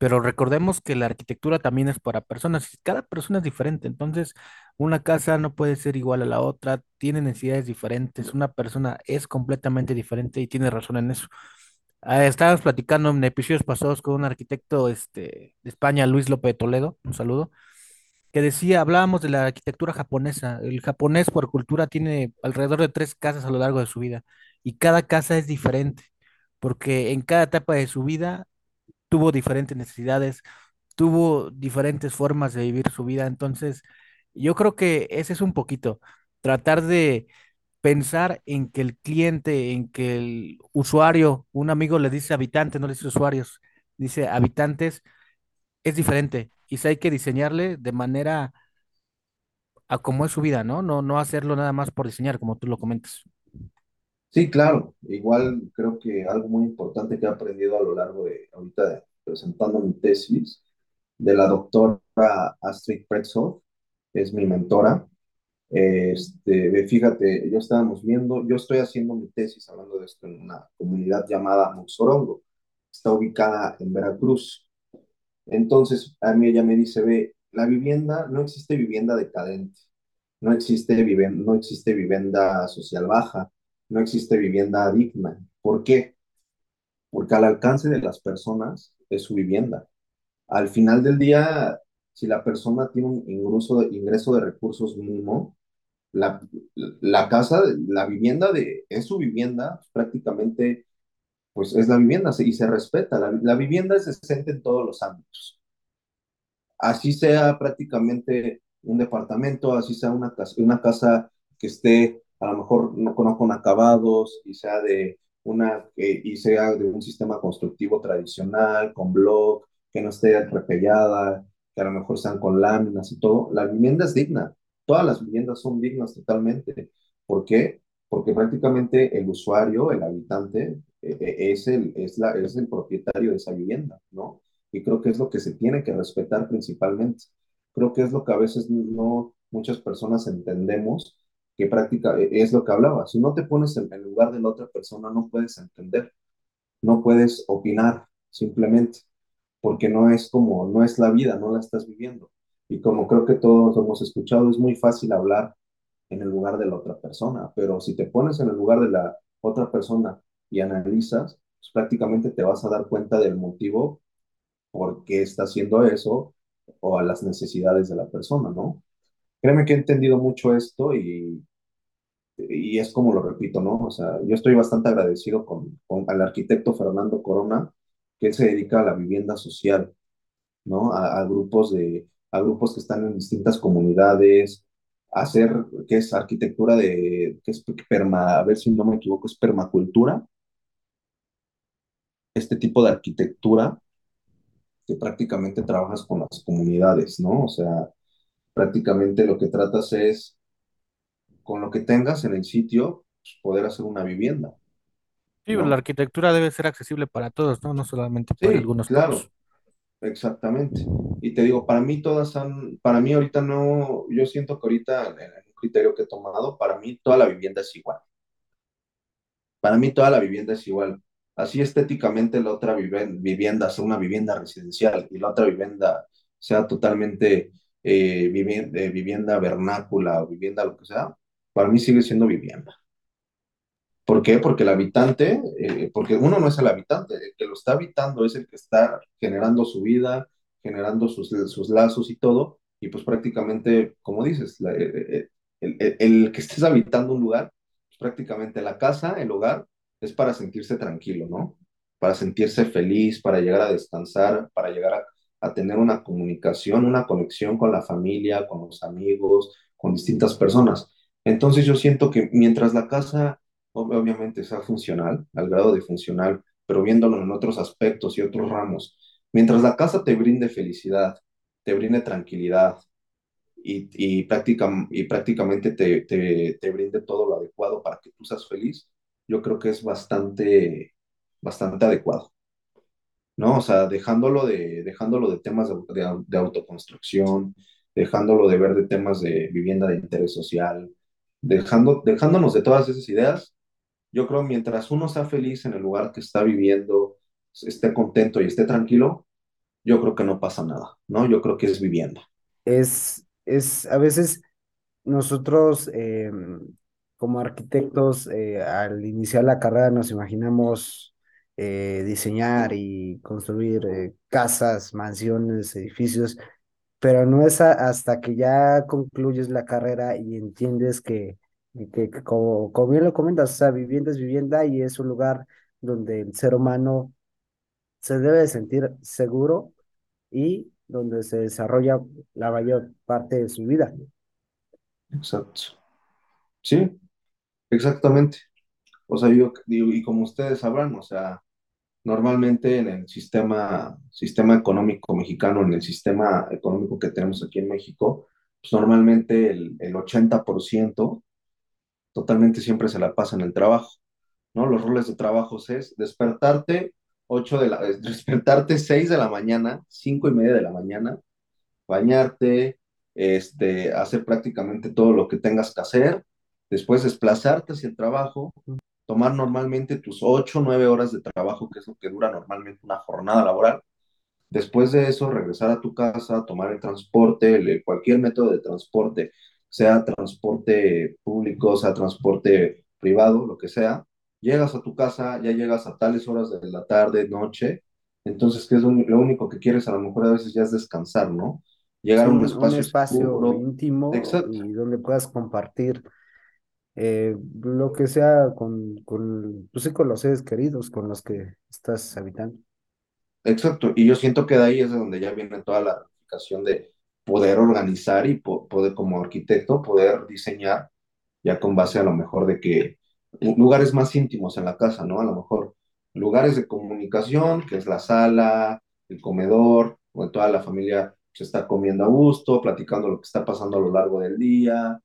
pero recordemos que la arquitectura también es para personas, cada persona es diferente, entonces una casa no puede ser igual a la otra, tiene necesidades diferentes, una persona es completamente diferente y tiene razón en eso. Ah, estábamos platicando en episodios pasados con un arquitecto este, de España, Luis López de Toledo, un saludo, que decía, hablábamos de la arquitectura japonesa. El japonés por cultura tiene alrededor de tres casas a lo largo de su vida y cada casa es diferente, porque en cada etapa de su vida tuvo diferentes necesidades, tuvo diferentes formas de vivir su vida. Entonces, yo creo que ese es un poquito, tratar de pensar en que el cliente, en que el usuario, un amigo le dice habitante, no le dice usuarios, dice habitantes, es diferente. Y si hay que diseñarle de manera a cómo es su vida, ¿no? No, no hacerlo nada más por diseñar, como tú lo comentas. Sí, claro, igual creo que algo muy importante que he aprendido a lo largo de ahorita de- presentando mi tesis de la doctora Astrid Pretzow, es mi mentora. Este, fíjate, yo estábamos viendo, yo estoy haciendo mi tesis hablando de esto en una comunidad llamada Moxorongo, está ubicada en Veracruz. Entonces, a mí ella me dice, ve, la vivienda, no existe vivienda decadente, no existe vivienda, no existe vivienda social baja, no existe vivienda digna. ¿Por qué? Porque al alcance de las personas es su vivienda. Al final del día, si la persona tiene un ingreso de, ingreso de recursos mínimo, la, la casa, la vivienda de, es su vivienda, prácticamente, pues es la vivienda y se respeta. La, la vivienda es decente en todos los ámbitos así sea prácticamente un departamento, así sea una casa, una casa que esté a lo mejor no, no con acabados y sea de una eh, y sea de un sistema constructivo tradicional, con block, que no esté repellada, que a lo mejor sean con láminas y todo. La vivienda es digna. Todas las viviendas son dignas totalmente. ¿Por qué? Porque prácticamente el usuario, el habitante, eh, es, el, es, la, es el propietario de esa vivienda, ¿no? Y creo que es lo que se tiene que respetar principalmente. Creo que es lo que a veces no muchas personas entendemos, que práctica e, es lo que hablaba. Si no te pones en el lugar de la otra persona, no puedes entender, no puedes opinar simplemente, porque no es como, no es la vida, no la estás viviendo. Y como creo que todos hemos escuchado, es muy fácil hablar en el lugar de la otra persona, pero si te pones en el lugar de la otra persona y analizas, pues prácticamente te vas a dar cuenta del motivo por qué está haciendo eso o a las necesidades de la persona, ¿no? Créeme que he entendido mucho esto y, y es como lo repito, ¿no? O sea, yo estoy bastante agradecido con, con al arquitecto Fernando Corona, que él se dedica a la vivienda social, ¿no? A, grupos de, a grupos que están en distintas comunidades, hacer, que es arquitectura de, que es perma, a ver si no me equivoco, es permacultura, este tipo de arquitectura que prácticamente trabajas con las comunidades, ¿no? O sea, prácticamente lo que tratas es, con lo que tengas en el sitio, pues, poder hacer una vivienda, Sí, pero la ¿no? arquitectura debe ser accesible para todos, ¿no? No solamente para Sí, algunos claro. Exactamente. Y te digo, para mí todas han, para mí ahorita no, yo siento que ahorita en el criterio que he tomado, para mí toda la vivienda es igual. Para mí toda la vivienda es igual. Así estéticamente la otra vivienda sea una vivienda residencial y la otra vivienda sea totalmente eh, vivienda vernácula o vivienda lo que sea, para mí sigue siendo vivienda. ¿Por qué? Porque el habitante, eh, porque uno no es el habitante, el que lo está habitando es el que está generando su vida, generando sus, sus lazos y todo, y pues prácticamente, como dices, eh, el, el, que estés habitando un lugar, pues prácticamente la casa, el hogar, es para sentirse tranquilo, ¿no? Para sentirse feliz, para llegar a descansar, para llegar a, a tener una comunicación, una conexión con la familia, con los amigos, con distintas personas. Entonces yo siento que mientras la casa obviamente sea funcional, al grado de funcional, pero viéndolo en otros aspectos y otros ramos, mientras la casa te brinde felicidad, te brinde tranquilidad y, y, y prácticamente te, te, te brinde todo lo adecuado para que tú seas feliz, yo creo que es bastante, bastante adecuado. ¿no? O sea, dejándolo de, dejándolo de temas de, de, autoconstrucción, dejándolo de ver de temas de vivienda de interés social, dejando, dejándonos de todas esas ideas, yo creo mientras uno sea feliz en el lugar que está viviendo, esté contento y esté tranquilo, yo creo que no pasa nada, ¿no? Yo creo que es vivienda. Es, es a veces nosotros eh, como arquitectos eh, al iniciar la carrera nos imaginamos eh, diseñar y construir eh, casas, mansiones, edificios, pero no es hasta que ya concluyes la carrera y entiendes que, que, como, como, bien lo comentas, o sea, vivienda es vivienda y es un lugar donde el ser humano se debe sentir seguro y donde se desarrolla la mayor parte de su vida. Exacto. Sí, exactamente. O sea, yo digo, y como ustedes sabrán, o sea, Normalmente en el sistema, sistema económico mexicano, en el sistema económico que tenemos aquí en México, pues normalmente el, el 80% totalmente siempre se la pasa en el trabajo, ¿no? Los roles de trabajo es despertarte 8 de la, despertarte 6 de la mañana, 5 y media de la mañana, bañarte, este, hacer prácticamente todo lo que tengas que hacer, después desplazarte hacia el trabajo, tomar normalmente tus 8 o 9 horas de trabajo, que es lo que dura normalmente una jornada laboral. Después de eso, regresar a tu casa, tomar el transporte, cualquier método de transporte, sea transporte público, sea transporte privado, lo que sea. Llegas a tu casa, ya llegas a tales horas de la tarde, noche. Entonces, ¿qué es lo, único que quieres? A lo mejor a veces ya es descansar, ¿no? Llegar a un, espacio, un espacio íntimo y donde puedas compartir eh, lo que sea con, con, pues con los seres queridos con los que estás habitando. Exacto, y yo siento que de ahí es de donde ya viene toda la ramificación de poder organizar y poder como arquitecto poder diseñar ya con base a lo mejor de que lugares más íntimos en la casa, ¿no? A lo mejor lugares de comunicación, que es la sala, el comedor, donde toda la familia se está comiendo a gusto, platicando lo que está pasando a lo largo del día,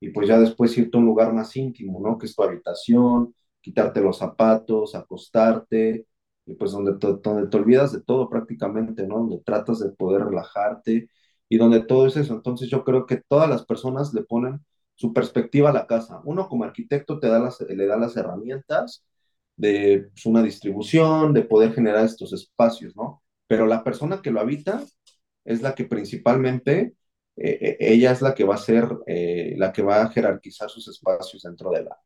y pues ya después irte a un lugar más íntimo, ¿no? Que es tu habitación, quitarte los zapatos, acostarte, y pues donde te, donde te olvidas de todo prácticamente, ¿no? Donde tratas de poder relajarte y donde todo es eso. Entonces yo creo que todas las personas le ponen su perspectiva a la casa. Uno como arquitecto te da las, le da las herramientas de pues, una distribución, de poder generar estos espacios, ¿no? Pero la persona que lo habita es la que principalmente eh, eh, ella es la que va a ser, eh, la que va a jerarquizar sus espacios dentro de la,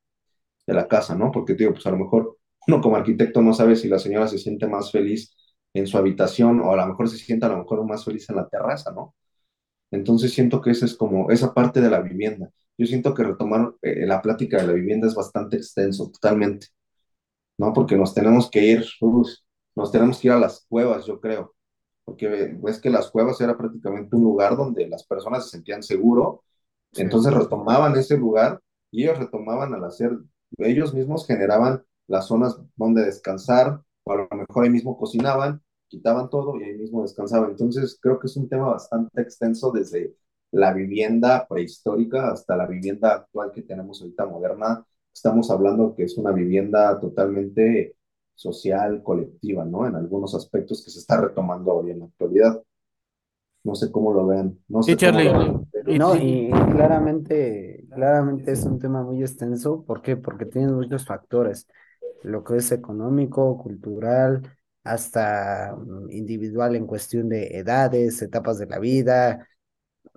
de la casa, ¿no? Porque, digo, pues a lo mejor uno como arquitecto no sabe si la señora se siente más feliz en su habitación o a lo mejor se siente a lo mejor más feliz en la terraza, ¿no? Entonces siento que esa es como esa parte de la vivienda. Yo siento que retomar la plática de la vivienda es bastante extenso, totalmente, ¿no? Porque nos tenemos que ir, nos tenemos que ir a las cuevas, yo creo porque ves que las cuevas era prácticamente un lugar donde las personas se sentían seguro, entonces retomaban ese lugar y ellos retomaban al hacer, ellos mismos generaban las zonas donde descansar, o a lo mejor ahí mismo cocinaban, quitaban todo y ahí mismo descansaban. Entonces creo que es un tema bastante extenso desde la vivienda prehistórica hasta la vivienda actual que tenemos ahorita moderna. Estamos hablando que es una vivienda totalmente social, colectiva, ¿no? En algunos aspectos que se está retomando hoy en la actualidad. No sé cómo lo vean. No sé Sí, cómo Charlie. lo vean, pero- No, y claramente, claramente es un tema muy extenso. ¿Por qué? Porque tiene muchos factores. Lo que es económico, cultural, hasta mm, individual en cuestión de edades, etapas de la vida,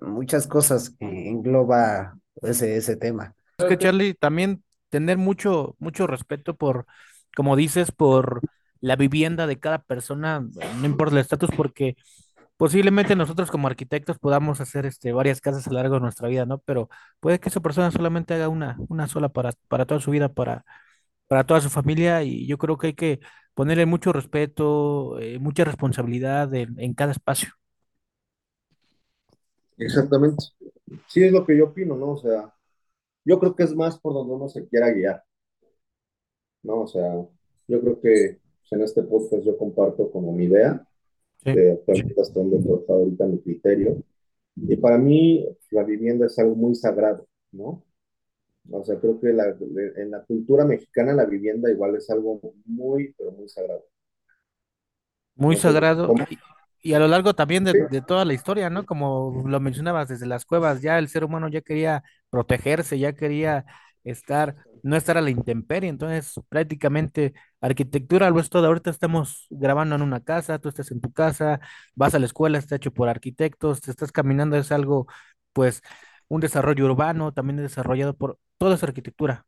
muchas cosas que engloba ese, ese tema. Es que Charlie, también tener mucho, mucho respeto por, como dices, por la vivienda de cada persona, no importa el estatus, porque posiblemente nosotros como arquitectos podamos hacer este, varias casas a lo largo de nuestra vida, ¿no? Pero puede que esa persona solamente haga una, una sola para, para toda su vida, para, para toda su familia, y yo creo que hay que ponerle mucho respeto, eh, mucha responsabilidad en, en cada espacio. Exactamente. Sí, es lo que yo opino, ¿no? O sea, yo creo que es más por donde uno se quiera guiar, ¿no? O sea, yo creo que pues, en este podcast yo comparto como mi idea, Sí. de actualmente hasta donde he ahorita mi criterio. Y para mí, la vivienda es algo muy sagrado, ¿no? O sea, creo que la- en la cultura mexicana la vivienda igual es algo muy, pero muy sagrado. Muy sagrado y a lo largo también de, Sí, de toda la historia, ¿no? Como lo mencionabas, desde las cuevas ya el ser humano ya quería protegerse, ya quería estar, no estar a la intemperie, entonces prácticamente arquitectura lo es todo. Ahorita estamos grabando en una casa, tú estás en tu casa, vas a la escuela, está hecho por arquitectos, te estás caminando, es algo, pues, un desarrollo urbano, también es desarrollado por toda esa arquitectura.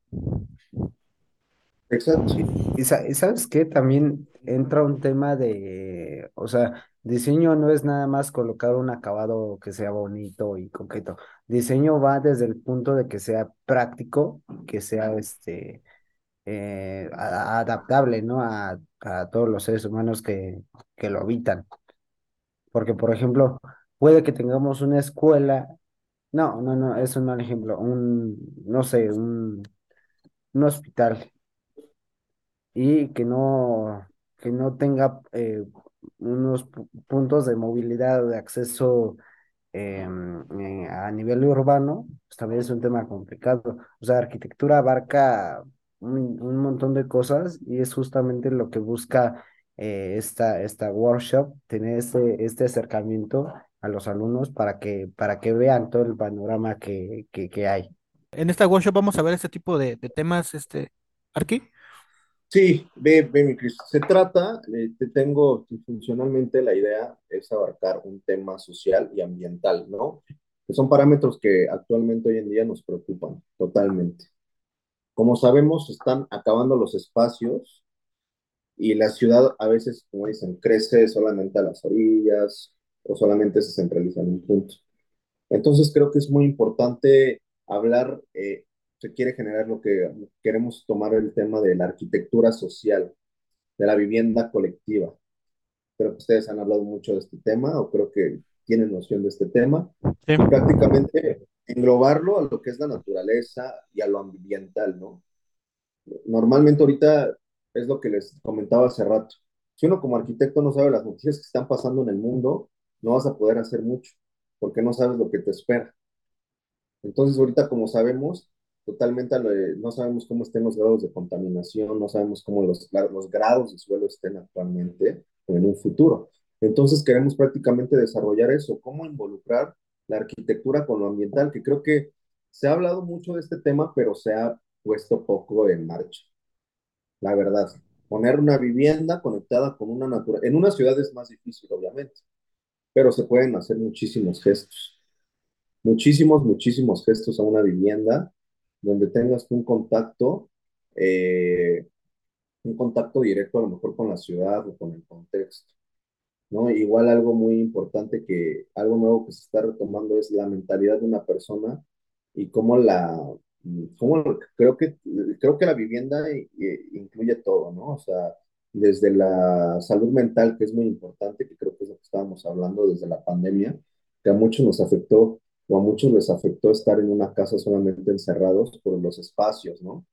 exacto. Y, sa- y sabes qué, también entra un tema de, o sea, diseño no es nada más colocar un acabado que sea bonito y concreto. Diseño va desde el punto de que sea práctico, que sea este eh, adaptable, ¿no? A, a todos los seres humanos que, que lo habitan. Porque, por ejemplo, puede que tengamos una escuela, no, no, no, es un mal ejemplo, un, no sé, un, un hospital y que no, que no tenga eh, unos pu- puntos de movilidad de acceso em, eh, a nivel urbano, pues también es un tema complicado. O sea, arquitectura abarca un, un montón de cosas y es justamente lo que busca eh, esta, esta workshop, tener este, este acercamiento a los alumnos para que, para que vean todo el panorama que, que, que hay. En esta workshop vamos a ver este tipo de, de temas, este, Arqui. Sí, ve, ve, mi Cris. Se trata, te tengo funcionalmente la idea es abarcar un tema social y ambiental, ¿no? Que son parámetros que actualmente hoy en día nos preocupan totalmente. Como sabemos, están acabando los espacios y la ciudad a veces, como dicen, crece solamente a las orillas o solamente se centraliza en un punto. Entonces creo que es muy importante hablar, eh, se quiere generar lo que queremos tomar el tema de la arquitectura social, de la vivienda colectiva. Creo que ustedes han hablado mucho de este tema o creo que tienen noción de este tema. Sí. Prácticamente englobarlo a lo que es la naturaleza y a lo ambiental, ¿no? Normalmente ahorita es lo que les comentaba hace rato. Si uno como arquitecto no sabe las noticias que están pasando en el mundo, no vas a poder hacer mucho, porque no sabes lo que te espera. Entonces, ahorita, como sabemos, totalmente lo de- no sabemos cómo estén los grados de contaminación, no sabemos cómo los, los grados de suelo estén actualmente o en un futuro. Entonces, queremos prácticamente desarrollar eso, cómo involucrar la arquitectura con lo ambiental, que creo que se ha hablado mucho de este tema, pero se ha puesto poco en marcha. La verdad, poner una vivienda conectada con una naturaleza. En una ciudad es más difícil, obviamente, pero se pueden hacer muchísimos gestos muchísimos, muchísimos gestos a una vivienda donde tengas un contacto, eh, un contacto directo a lo mejor con la ciudad o con el contexto, ¿no? Igual algo muy importante que, algo nuevo que se está retomando es la mentalidad de una persona y cómo la, cómo creo que, creo que la vivienda eh, incluye todo, ¿no? O sea, desde la salud mental, que es muy importante, que creo que es lo que estábamos hablando desde la pandemia, que a muchos nos afectó o a muchos les afectó estar en una casa solamente encerrados por los espacios, ¿no?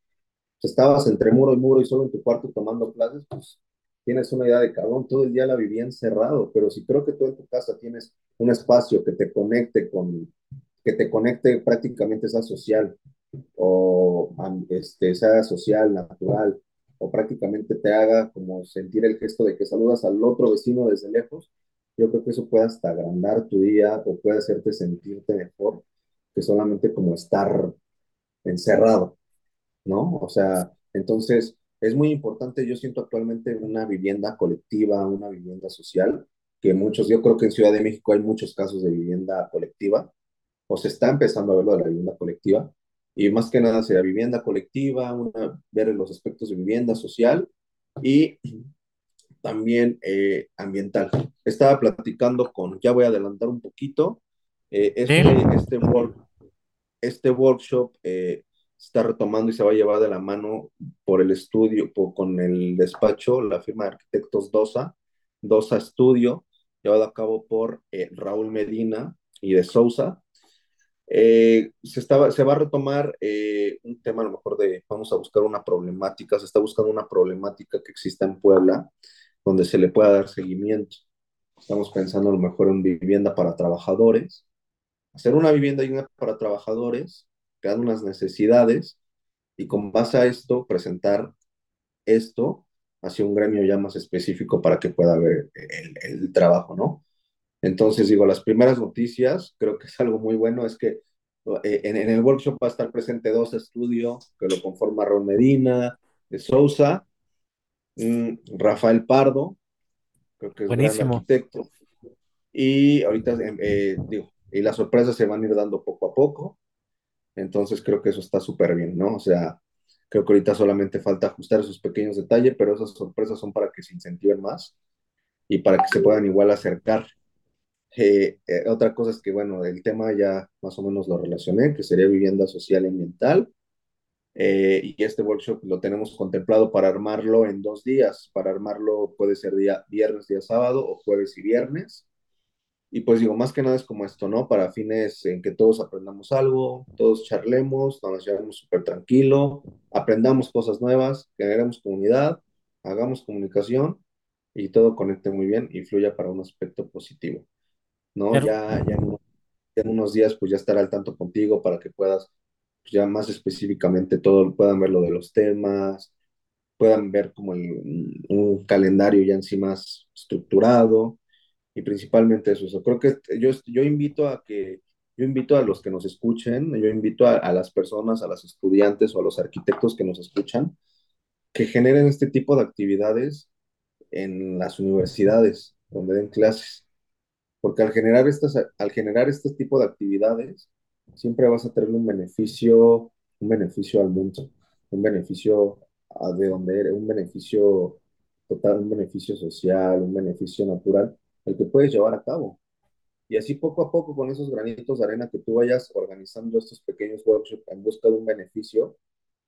Si estabas entre muro y muro y solo en tu cuarto tomando clases, pues tienes una idea de cabrón, todo el día la vivía encerrado, pero si creo que tú en tu casa tienes un espacio que te conecte con, que te conecte prácticamente sea social, o este, sea social, natural, o prácticamente te haga como sentir el gesto de que saludas al otro vecino desde lejos, yo creo que eso puede hasta agrandar tu día o puede hacerte sentirte mejor que solamente como estar encerrado, ¿no? O sea, entonces es muy importante, yo siento actualmente una vivienda colectiva, una vivienda social, que muchos, yo creo que en Ciudad de México hay muchos casos de vivienda colectiva, o se está empezando a ver lo de la vivienda colectiva, y más que nada sea vivienda colectiva, una, ver los aspectos de vivienda social y también eh, ambiental. Estaba platicando con, ya voy a adelantar un poquito, eh, este, este, work, este workshop eh, está retomando y se va a llevar de la mano por el estudio, por, con el despacho, la firma de arquitectos DOSA, DOSA Studio, llevado a cabo por Raúl Medina y de Sousa. Eh, se, estaba, se va a retomar eh, un tema a lo mejor de, vamos a buscar una problemática, se está buscando una problemática que exista en Puebla, donde se le pueda dar seguimiento. Estamos pensando a lo mejor en vivienda para trabajadores, hacer una vivienda digna para trabajadores, crear unas necesidades y con base a esto presentar esto hacia un gremio ya más específico para que pueda ver el, trabajo, ¿no? Entonces, digo, las primeras noticias, creo que es algo muy bueno, es que eh, en, en, el workshop va a estar presente dos estudios que lo conforma Ron Medina, de Sousa, Rafael Pardo, creo que es Buenísimo. gran arquitecto, y ahorita, eh, digo, y las sorpresas se van a ir dando poco a poco, entonces creo que eso está súper bien, ¿no? O sea, creo que ahorita solamente falta ajustar esos pequeños detalles, pero esas sorpresas son para que se incentiven más y para que se puedan igual acercar eh, eh, otra cosa es que, bueno, el tema ya más o menos lo relacioné, que sería vivienda social y ambiental. Eh, y este workshop lo tenemos contemplado para armarlo en dos días. Para armarlo puede ser día viernes, día sábado o jueves y viernes. Y pues digo, más que nada es como esto, ¿no? Para fines en que todos aprendamos algo, todos charlemos, nos llevemos súper tranquilo, aprendamos cosas nuevas, generemos comunidad, hagamos comunicación y todo conecte muy bien y fluya para un aspecto positivo. ¿no? Pero- Ya, ya, en, unos- ya en unos días pues ya estará al tanto contigo para que puedas ya más específicamente todo, puedan ver lo de los temas, puedan ver como el- un calendario ya en sí más estructurado y principalmente eso. Creo que yo, yo invito a que, yo invito a los que nos escuchen, yo invito a, a las personas, a los estudiantes o a los arquitectos que nos escuchan, que generen este tipo de actividades en las universidades donde den clases porque al generar estas, al generar este tipo de actividades, siempre vas a tener un beneficio, un beneficio al mundo, un beneficio a de donde eres, un beneficio total, un beneficio social, un beneficio natural, el que puedes llevar a cabo. Y así poco a poco, con esos granitos de arena que tú vayas organizando estos pequeños workshops en busca de un beneficio,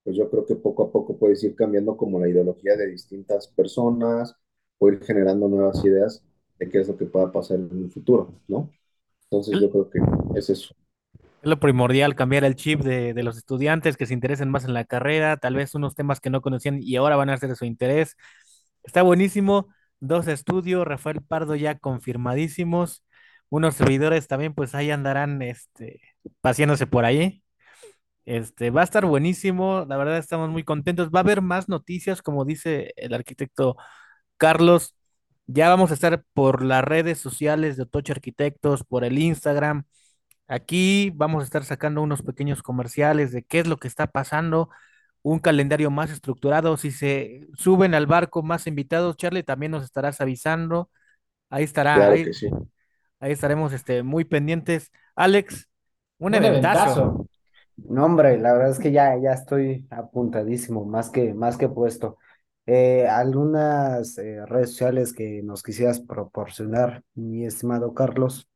pues yo creo que poco a poco puedes ir cambiando como la ideología de distintas personas, o ir generando nuevas ideas de qué es lo que pueda pasar en un futuro, ¿no? Entonces yo creo que es eso. Lo primordial, cambiar el chip de, los estudiantes que se interesen más en la carrera, tal vez unos temas que no conocían y ahora van a ser de su interés. Está buenísimo. Dos estudios, Rafael Pardo ya confirmadísimos. Unos servidores también, pues ahí andarán este, paseándose por ahí. Este, va a estar buenísimo. La verdad, estamos muy contentos. Va a haber más noticias, como dice el arquitecto Carlos. Ya vamos a estar por las redes sociales de Otoche Arquitectos, por el Instagram. Aquí vamos a estar sacando unos pequeños comerciales de qué es lo que está pasando, un calendario más estructurado. Si se suben al barco más invitados, Charlie, también nos estarás avisando. Ahí estará, Claro ahí, que sí. ahí estaremos este, muy pendientes. Alex, un Un eventazo. eventazo. No, hombre, la verdad es que ya, ya estoy apuntadísimo, más que, más que puesto. Eh, algunas eh, redes sociales que nos quisieras proporcionar, mi estimado Carlos,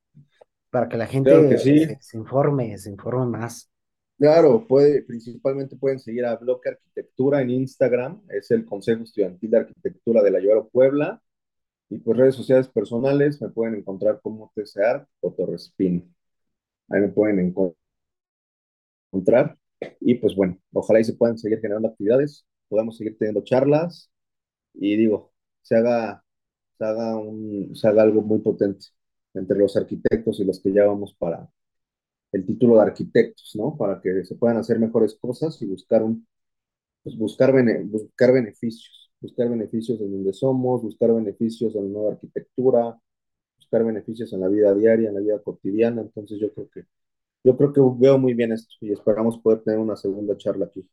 para que la gente Claro que sí. se, se informe, se informe más. Claro, puede, principalmente pueden seguir a Bloque Arquitectura en Instagram, es el Consejo Estudiantil de Arquitectura de la Ibero Puebla, y pues redes sociales personales me pueden encontrar como TCAR o Torrespin. Ahí me pueden enco- encontrar. Y pues bueno, ojalá y se puedan seguir generando actividades, podamos seguir teniendo charlas y digo, se haga, se haga un, se haga algo muy potente entre los arquitectos y los que ya vamos para el título de arquitectos, ¿no? Para que se puedan hacer mejores cosas y buscar un, pues, buscar, buscar beneficios, buscar beneficios en donde somos, buscar beneficios en la nueva arquitectura, buscar beneficios en la vida diaria, en la vida cotidiana. Entonces yo creo que, yo creo que veo muy bien esto y esperamos poder tener una segunda charla aquí.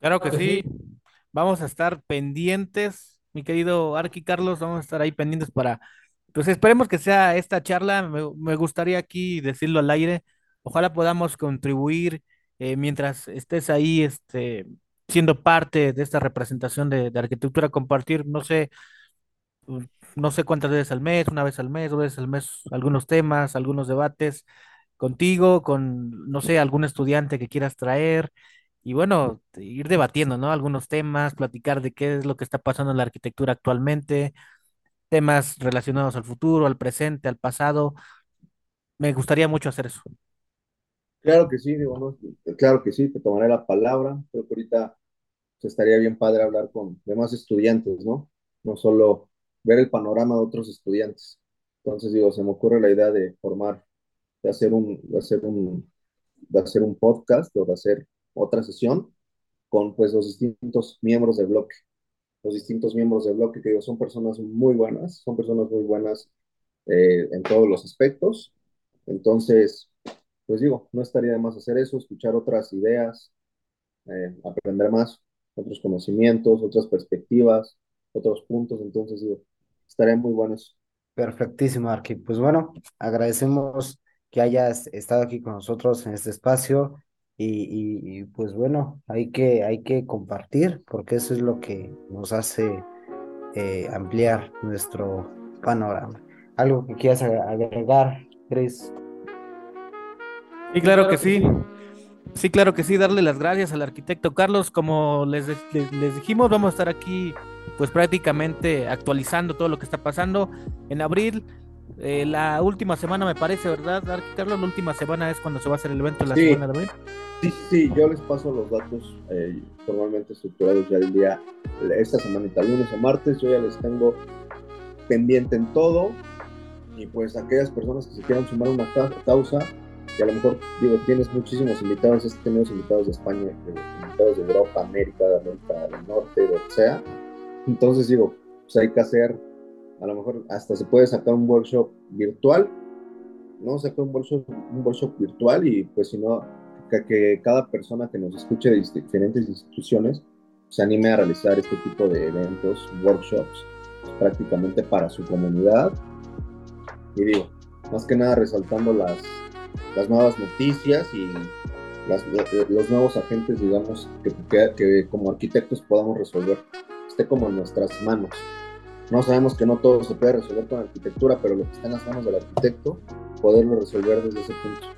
Claro que sí. Vamos a estar pendientes, mi querido Arqui Carlos, vamos a estar ahí pendientes para, pues esperemos que sea esta charla. Me, gustaría aquí decirlo al aire. Ojalá podamos contribuir eh, mientras estés ahí, este, siendo parte de esta representación de, de arquitectura, compartir, no sé, no sé cuántas veces al mes, una vez al mes, dos veces al mes, algunos temas, algunos debates contigo, con, no sé, algún estudiante que quieras traer y bueno, ir debatiendo, ¿no? Algunos temas, platicar de qué es lo que está pasando en la arquitectura actualmente, temas relacionados al futuro, al presente, al pasado. Me gustaría mucho hacer eso. Claro que sí, digo, claro que sí, te tomaré la palabra. Creo que ahorita estaría bien padre hablar con demás estudiantes, ¿no? No solo ver el panorama de otros estudiantes. Entonces, digo, se me ocurre la idea de formar, de hacer un, de hacer un, de hacer un podcast o de hacer otra sesión con pues los distintos miembros del bloque. Los distintos miembros del bloque que digo, son personas muy buenas, son personas muy buenas eh, en todos los aspectos. Entonces, pues digo, no estaría de más hacer eso, escuchar otras ideas, eh, aprender más, otros conocimientos, otras perspectivas, otros puntos. Entonces, digo, estaría muy bueno eso. Perfectísimo, Arqui. Pues bueno, agradecemos que hayas estado aquí con nosotros en este espacio y, pues bueno, hay que, hay que compartir porque eso es lo que nos hace eh, ampliar nuestro panorama. ¿Algo que quieras agregar, Chris? Sí, claro que sí. Sí, claro que sí, darle las gracias al arquitecto Carlos. Como les, les, dijimos, vamos a estar aquí pues prácticamente actualizando todo lo que está pasando. En abril eh, la última semana me parece, ¿verdad, Carlos? La última semana es cuando se va a hacer el evento, la semana de abril. Sí, sí, yo les paso los datos eh, formalmente estructurados ya el día, esta semanita, lunes o martes, yo ya les tengo pendiente en todo. Y pues aquellas personas que se quieran sumar a una causa, que a lo mejor, digo, tienes muchísimos invitados, has tenido invitados de España, invitados de Europa, América, de América del Norte, de lo que sea. Entonces digo, pues hay que hacer a lo mejor hasta se puede sacar un workshop virtual, ¿no? Sacar un workshop, un workshop virtual y pues si no, que, cada persona que nos escuche de diferentes instituciones se anime a realizar este tipo de eventos, workshops, prácticamente para su comunidad. Y digo, más que nada resaltando las, las nuevas noticias y los nuevos agentes, digamos, que, que como arquitectos podamos resolver, esté como en nuestras manos. No sabemos que no todo se puede resolver con arquitectura, pero lo que está en las manos del arquitecto, poderlo resolver desde ese punto.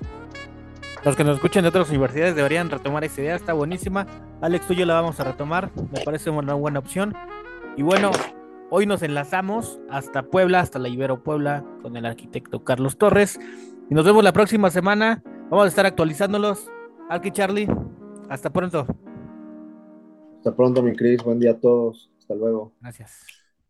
Los que nos escuchen de otras universidades deberían retomar esa idea, está buenísima. Alex, tú y yo la vamos a retomar, me parece una buena opción. Y bueno, hoy nos enlazamos hasta Puebla, hasta la Ibero Puebla, con el arquitecto Carlos Torres. Y nos vemos la próxima semana. Vamos a estar actualizándolos. Arqui Charlie, hasta pronto. Hasta pronto, mi Cris. Buen día a todos. Hasta luego. Gracias.